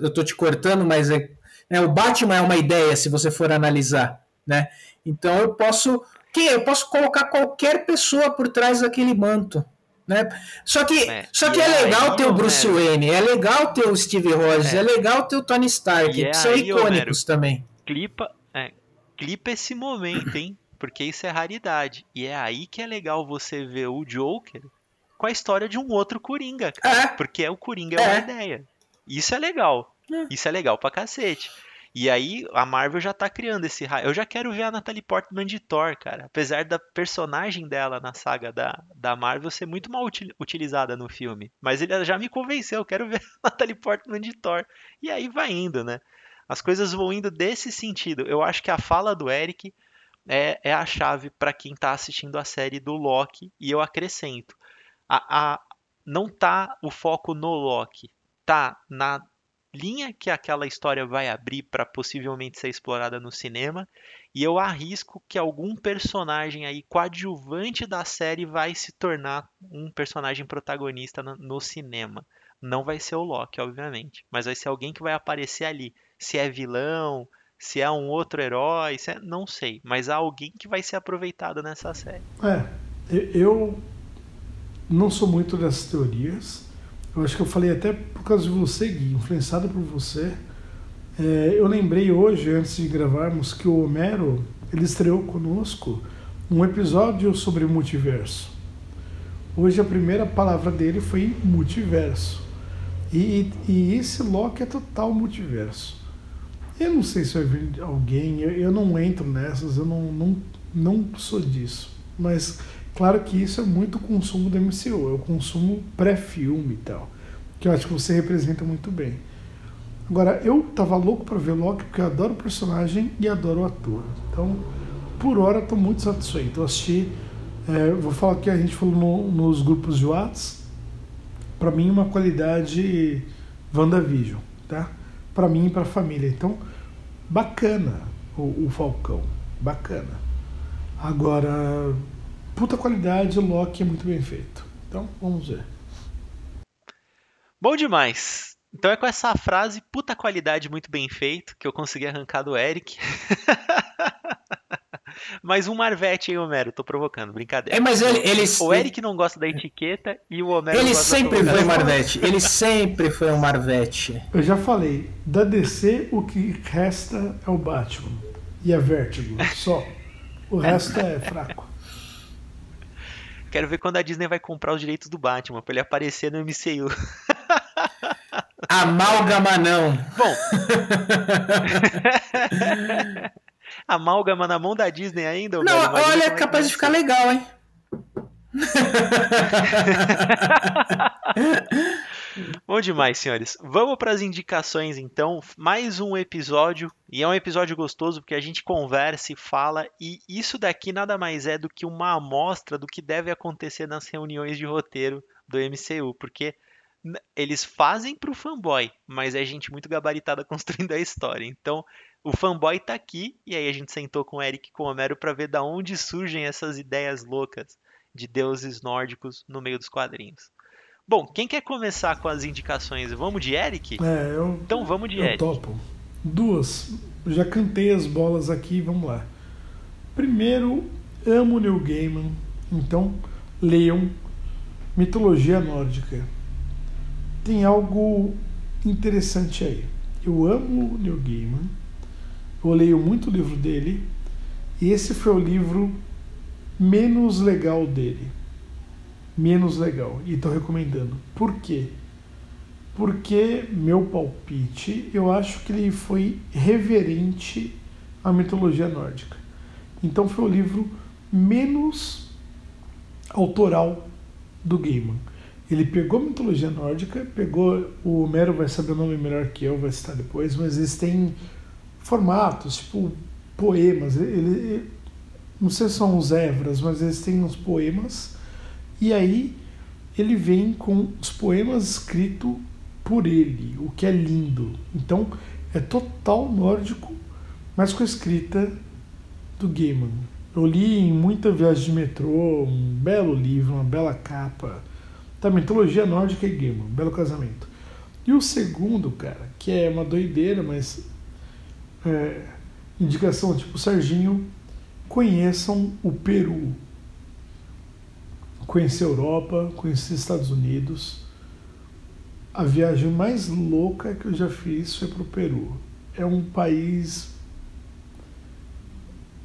eu tô te cortando, mas é, é, o Batman é uma ideia, se você for analisar, né? Então eu posso que eu posso colocar qualquer pessoa por trás daquele manto. Né? Só que é, só que é legal ter o Bruce Wayne, é legal ter o Steve Rogers, é, é legal ter o Tony Stark, que são aí, icônicos também. Clipa, é, clipa esse momento, hein? Porque isso é raridade. E é aí que é legal você ver o Joker com a história de um outro Coringa, cara. É. Porque é o Coringa é, uma é. ideia. Isso é legal. É. Isso é legal pra cacete. E aí a Marvel já tá criando esse raio. Eu já quero ver a Natalie Portman de Thor, cara. Apesar da personagem dela na saga da, da Marvel ser muito mal util, utilizada no filme. Mas ele já me convenceu, eu quero ver a Natalie Portman de Thor. E aí vai indo, né? As coisas vão indo desse sentido. Eu acho que a fala do Eric é, é a chave para quem tá assistindo a série do Loki. E eu acrescento. A, a, não tá o foco no Loki. Tá na linha que aquela história vai abrir para possivelmente ser explorada no cinema, e eu arrisco que algum personagem aí coadjuvante da série vai se tornar um personagem protagonista no, cinema. Não vai ser o Loki, obviamente, mas vai ser alguém que vai aparecer ali. Se é vilão, se é um outro herói, é... não sei, mas há alguém que vai ser aproveitado nessa série. É, eu não sou muito dessas teorias, eu acho que eu falei até por causa de você, Gui, influenciado por você. É, eu lembrei hoje, antes de gravarmos, que o Homero ele estreou conosco um episódio sobre multiverso. Hoje a primeira palavra dele foi multiverso. E, e esse Loki é total multiverso. Eu não sei se vai vir alguém, eu, eu não entro nessas, eu não, não, não sou disso. Mas Claro que isso é muito consumo da MCU, é o consumo pré-filme e tal, que eu acho que você representa muito bem. Agora, eu tava louco para ver Loki porque eu adoro o personagem e adoro o ator. Então, por hora, estou muito satisfeito. Eu assisti, é, vou falar que a gente falou no, nos grupos de Whats, para mim, uma qualidade WandaVision, tá? Para mim e para a família. Então, bacana o, o Falcão, bacana. Agora, puta qualidade, o Loki é muito bem feito. Então, vamos ver. Bom demais. Então é com essa frase, puta qualidade, muito bem feito, que eu consegui arrancar do Eric. Mais um Marvete, hein, Homero? Tô provocando, brincadeira. É, mas ele, ele O Eric não gosta da etiqueta e o Homero Ele gosta sempre foi Marvete. Ele sempre foi um Marvete. Eu já falei, da DC o que resta é o Batman e a Vertigo, só. O resto é fraco. Quero ver quando a Disney vai comprar os direitos do Batman pra ele aparecer no MCU. Amálgama não. Bom. Amálgama na mão da Disney ainda? Não, olha, é capaz de ficar legal, hein? Bom demais, senhores. Vamos para as indicações então. Mais um episódio e é um episódio gostoso porque a gente conversa e fala e isso daqui nada mais é do que uma amostra do que deve acontecer nas reuniões de roteiro do MCU, porque eles fazem para o fanboy, mas é gente muito gabaritada construindo a história. Então, o fanboy tá aqui, e aí a gente sentou com o Eric e com o Homero para ver da onde surgem essas ideias loucas de deuses nórdicos no meio dos quadrinhos. Bom, quem quer começar com as indicações? Vamos de Eric? É, eu. Então vamos de eu Eric. topo. Duas. Já cantei as bolas aqui, vamos lá. Primeiro, amo Neil Gaiman, então leiam mitologia nórdica. Tem algo interessante aí. Eu amo Neil Gaiman, eu leio muito o livro dele, e esse foi o livro menos legal dele. Menos legal. E estou recomendando. Por quê? Porque, meu palpite, eu acho que ele foi reverente à mitologia nórdica. Então foi o livro menos autoral do Gaiman. Ele pegou a mitologia nórdica, pegou. O Homero vai saber o nome melhor que eu, vai citar depois, mas eles têm formatos, tipo poemas. Ele, não sei se são os Evras, mas eles têm uns poemas. E aí ele vem com os poemas escritos por ele, o que é lindo. Então é total nórdico, mas com a escrita do Gaiman. Eu li em muita viagem de metrô, um belo livro, uma bela capa. Da mitologia nórdica e Gaiman, um belo casamento. E o segundo, cara, que é uma doideira, mas é, indicação tipo Serginho, conheçam o Peru. Conheci a Europa, conheci os Estados Unidos. A viagem mais louca que eu já fiz foi para o Peru. É um país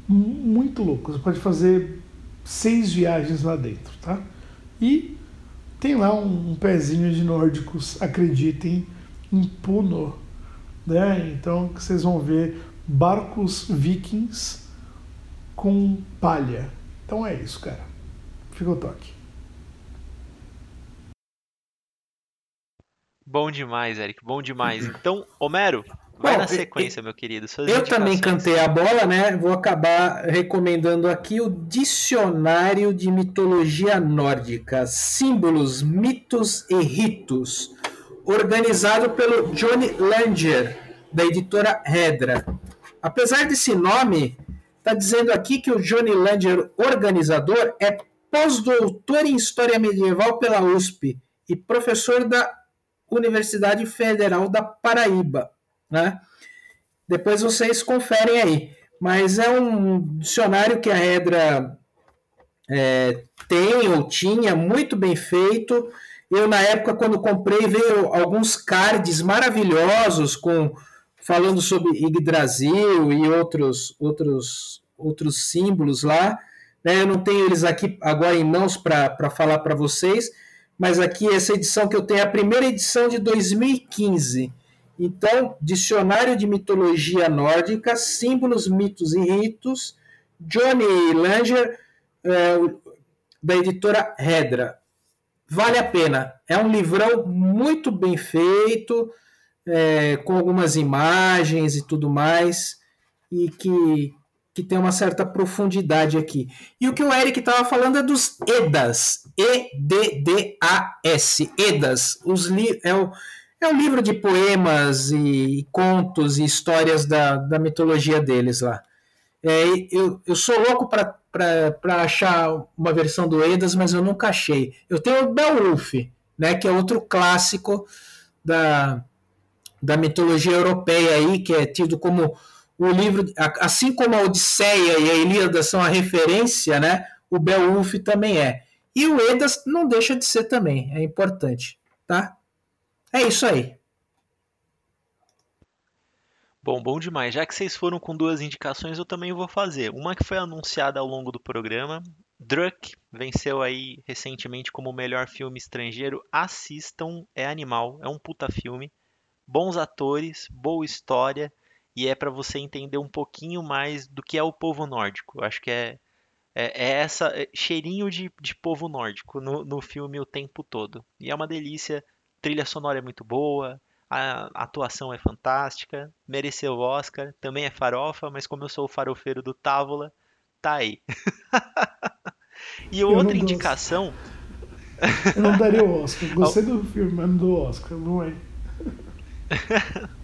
muito louco. Você pode fazer seis viagens lá dentro, tá? E tem lá um, um pezinho de nórdicos, acreditem, em Puno. Né? Então vocês vão ver barcos vikings com palha. Então é isso, cara. Fica o toque. Bom demais, Eric. Bom demais. Então, Homero, vai Bom, na sequência, meu querido. Suas Eu também cantei a bola, né? Vou acabar recomendando aqui o Dicionário de Mitologia Nórdica: Símbolos, Mitos e Ritos, organizado pelo Johnny Langer, da editora Redra. Apesar desse nome, está dizendo aqui que o Johnny Langer, organizador, é pós-doutor em História Medieval pela USP e professor da Universidade Federal da Paraíba, né? Depois vocês conferem aí. Mas é um dicionário que a Redra é, tem ou tinha, muito bem feito. Eu, na época, quando comprei, veio alguns cards maravilhosos com falando sobre Yggdrasil e outros, outros, outros símbolos lá. Né? Eu não tenho eles aqui agora em mãos para falar para vocês, mas aqui essa edição que eu tenho é a primeira edição de 2015. Então, Dicionário de Mitologia Nórdica, Símbolos, Mitos e Ritos, Johnny Langer, é, da editora Redra. Vale a pena. É um livrão muito bem feito, é, com algumas imagens e tudo mais, e que, que tem uma certa profundidade aqui. E o que o Eric estava falando é dos EDAS. E-D-D-A-S. EDAS. Os li é, o, é um livro de poemas e, e contos e histórias da, da mitologia deles lá. É, eu, eu sou louco para achar uma versão do Edas, mas eu nunca achei. Eu tenho o Beowulf, né, que é outro clássico da, da mitologia europeia aí, que é tido como o livro, assim como a Odisseia e a Ilíada são a referência, né, o Beowulf também é. E o Edas não deixa de ser também, é importante, tá? É isso aí. Bom, bom demais. Já que vocês foram com duas indicações, eu também vou fazer. Uma que foi anunciada ao longo do programa. Druck venceu aí recentemente como o melhor filme estrangeiro. Assistam, é animal, é um puta filme. Bons atores, boa história e é para você entender um pouquinho mais do que é o povo nórdico. Eu acho que é, é, é essa é cheirinho de, de povo nórdico no, no filme o tempo todo. E é uma delícia. Trilha sonora é muito boa, a atuação é fantástica, mereceu o Oscar, também é farofa, mas como eu sou o farofeiro do Távola, tá aí. e Eu outra indicação, Eu não daria o Oscar. Gostei do filme, mas não dou o Oscar, não é?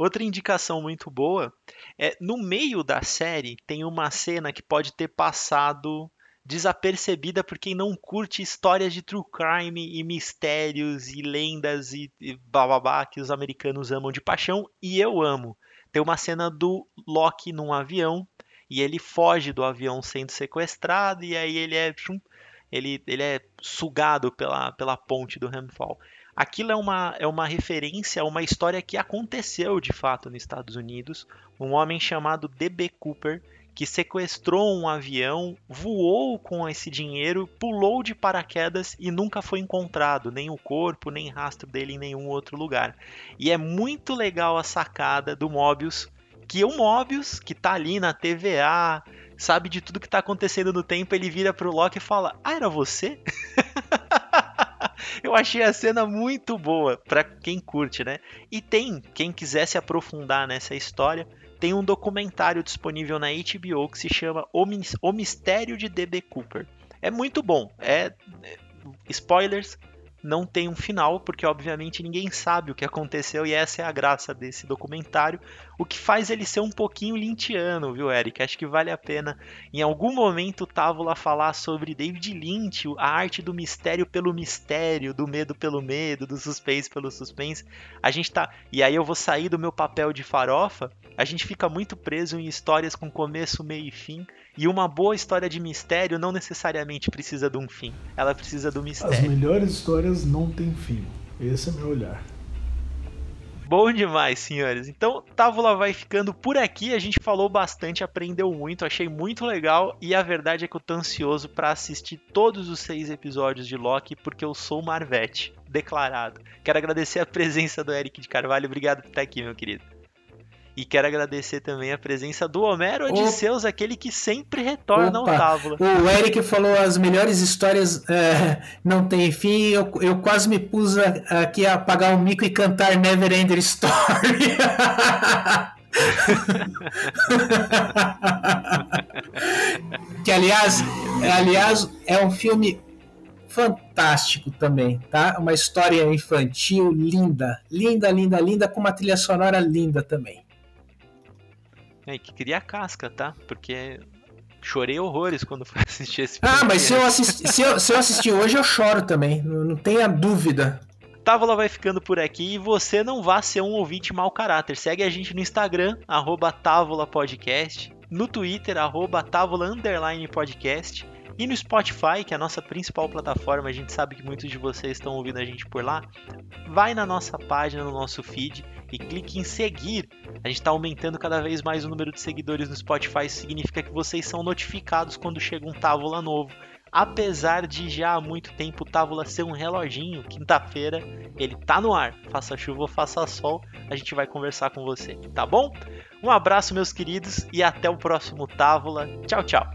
Outra indicação muito boa é no meio da série tem uma cena que pode ter passado desapercebida por quem não curte histórias de true crime e mistérios e lendas e, e bababá que os americanos amam de paixão e eu amo. Tem uma cena do Loki num avião e ele foge do avião sendo sequestrado e aí ele é ele, ele é sugado pela, pela ponte do Hamfall. Aquilo é uma, é uma referência a uma história que aconteceu de fato nos Estados Unidos. Um homem chamado D.B. Cooper que sequestrou um avião, voou com esse dinheiro, pulou de paraquedas e nunca foi encontrado, nem o corpo, nem rastro dele em nenhum outro lugar. E é muito legal a sacada do Mobius, que o Mobius, que tá ali na TVA, sabe de tudo que tá acontecendo no tempo, ele vira pro Loki e fala: Ah, era você? Eu achei a cena muito boa para quem curte, né? E tem, quem quiser se aprofundar nessa história, tem um documentário disponível na HBO que se chama O Mistério de D.B. Cooper. É muito bom. É, é spoilers, não tem um final, porque obviamente ninguém sabe o que aconteceu e essa é a graça desse documentário, o que faz ele ser um pouquinho lintiano, viu, Eric? Acho que vale a pena em algum momento o Távola falar sobre David Lynch, a arte do mistério pelo mistério, do medo pelo medo, do suspense pelo suspense. A gente tá, e aí eu vou sair do meu papel de farofa, a gente fica muito preso em histórias com começo, meio e fim. E uma boa história de mistério não necessariamente precisa de um fim, ela precisa do mistério. As melhores histórias não têm fim. Esse é meu olhar. Bom demais, senhores. Então, Távola vai ficando por aqui. A gente falou bastante, aprendeu muito, achei muito legal. E a verdade é que eu tô ansioso para assistir todos os seis episódios de Loki, porque eu sou Marvete, declarado. Quero agradecer a presença do Eric de Carvalho. Obrigado por estar aqui, meu querido. E quero agradecer também a presença do Homero Odisseus, aquele que sempre retorna Opa, ao Távola. O Eric falou as melhores histórias é, não tem fim. Eu, eu quase me pus aqui a apagar o mico e cantar Never End Story. que aliás, aliás é um filme fantástico também, tá? Uma história infantil linda, linda, linda, linda, com uma trilha sonora linda também. É, que cria casca, tá? Porque chorei horrores quando fui assistir esse filme. Ah, mas se eu, assisti, se, eu, se eu assistir hoje, eu choro também. Não, não tenha dúvida. Távola vai ficando por aqui e você não vá ser um ouvinte mau caráter. Segue a gente no Instagram, arroba Távola Podcast, no Twitter, arroba Távola Podcast, e no Spotify, que é a nossa principal plataforma, a gente sabe que muitos de vocês estão ouvindo a gente por lá. Vai na nossa página, no nosso feed e clique em seguir. A gente está aumentando cada vez mais o número de seguidores no Spotify. Isso significa que vocês são notificados quando chega um Távola novo. Apesar de já há muito tempo o Távola ser um reloginho, quinta-feira ele tá no ar. Faça chuva ou faça sol, a gente vai conversar com você, tá bom? Um abraço, meus queridos, e até o próximo Távola. Tchau, tchau.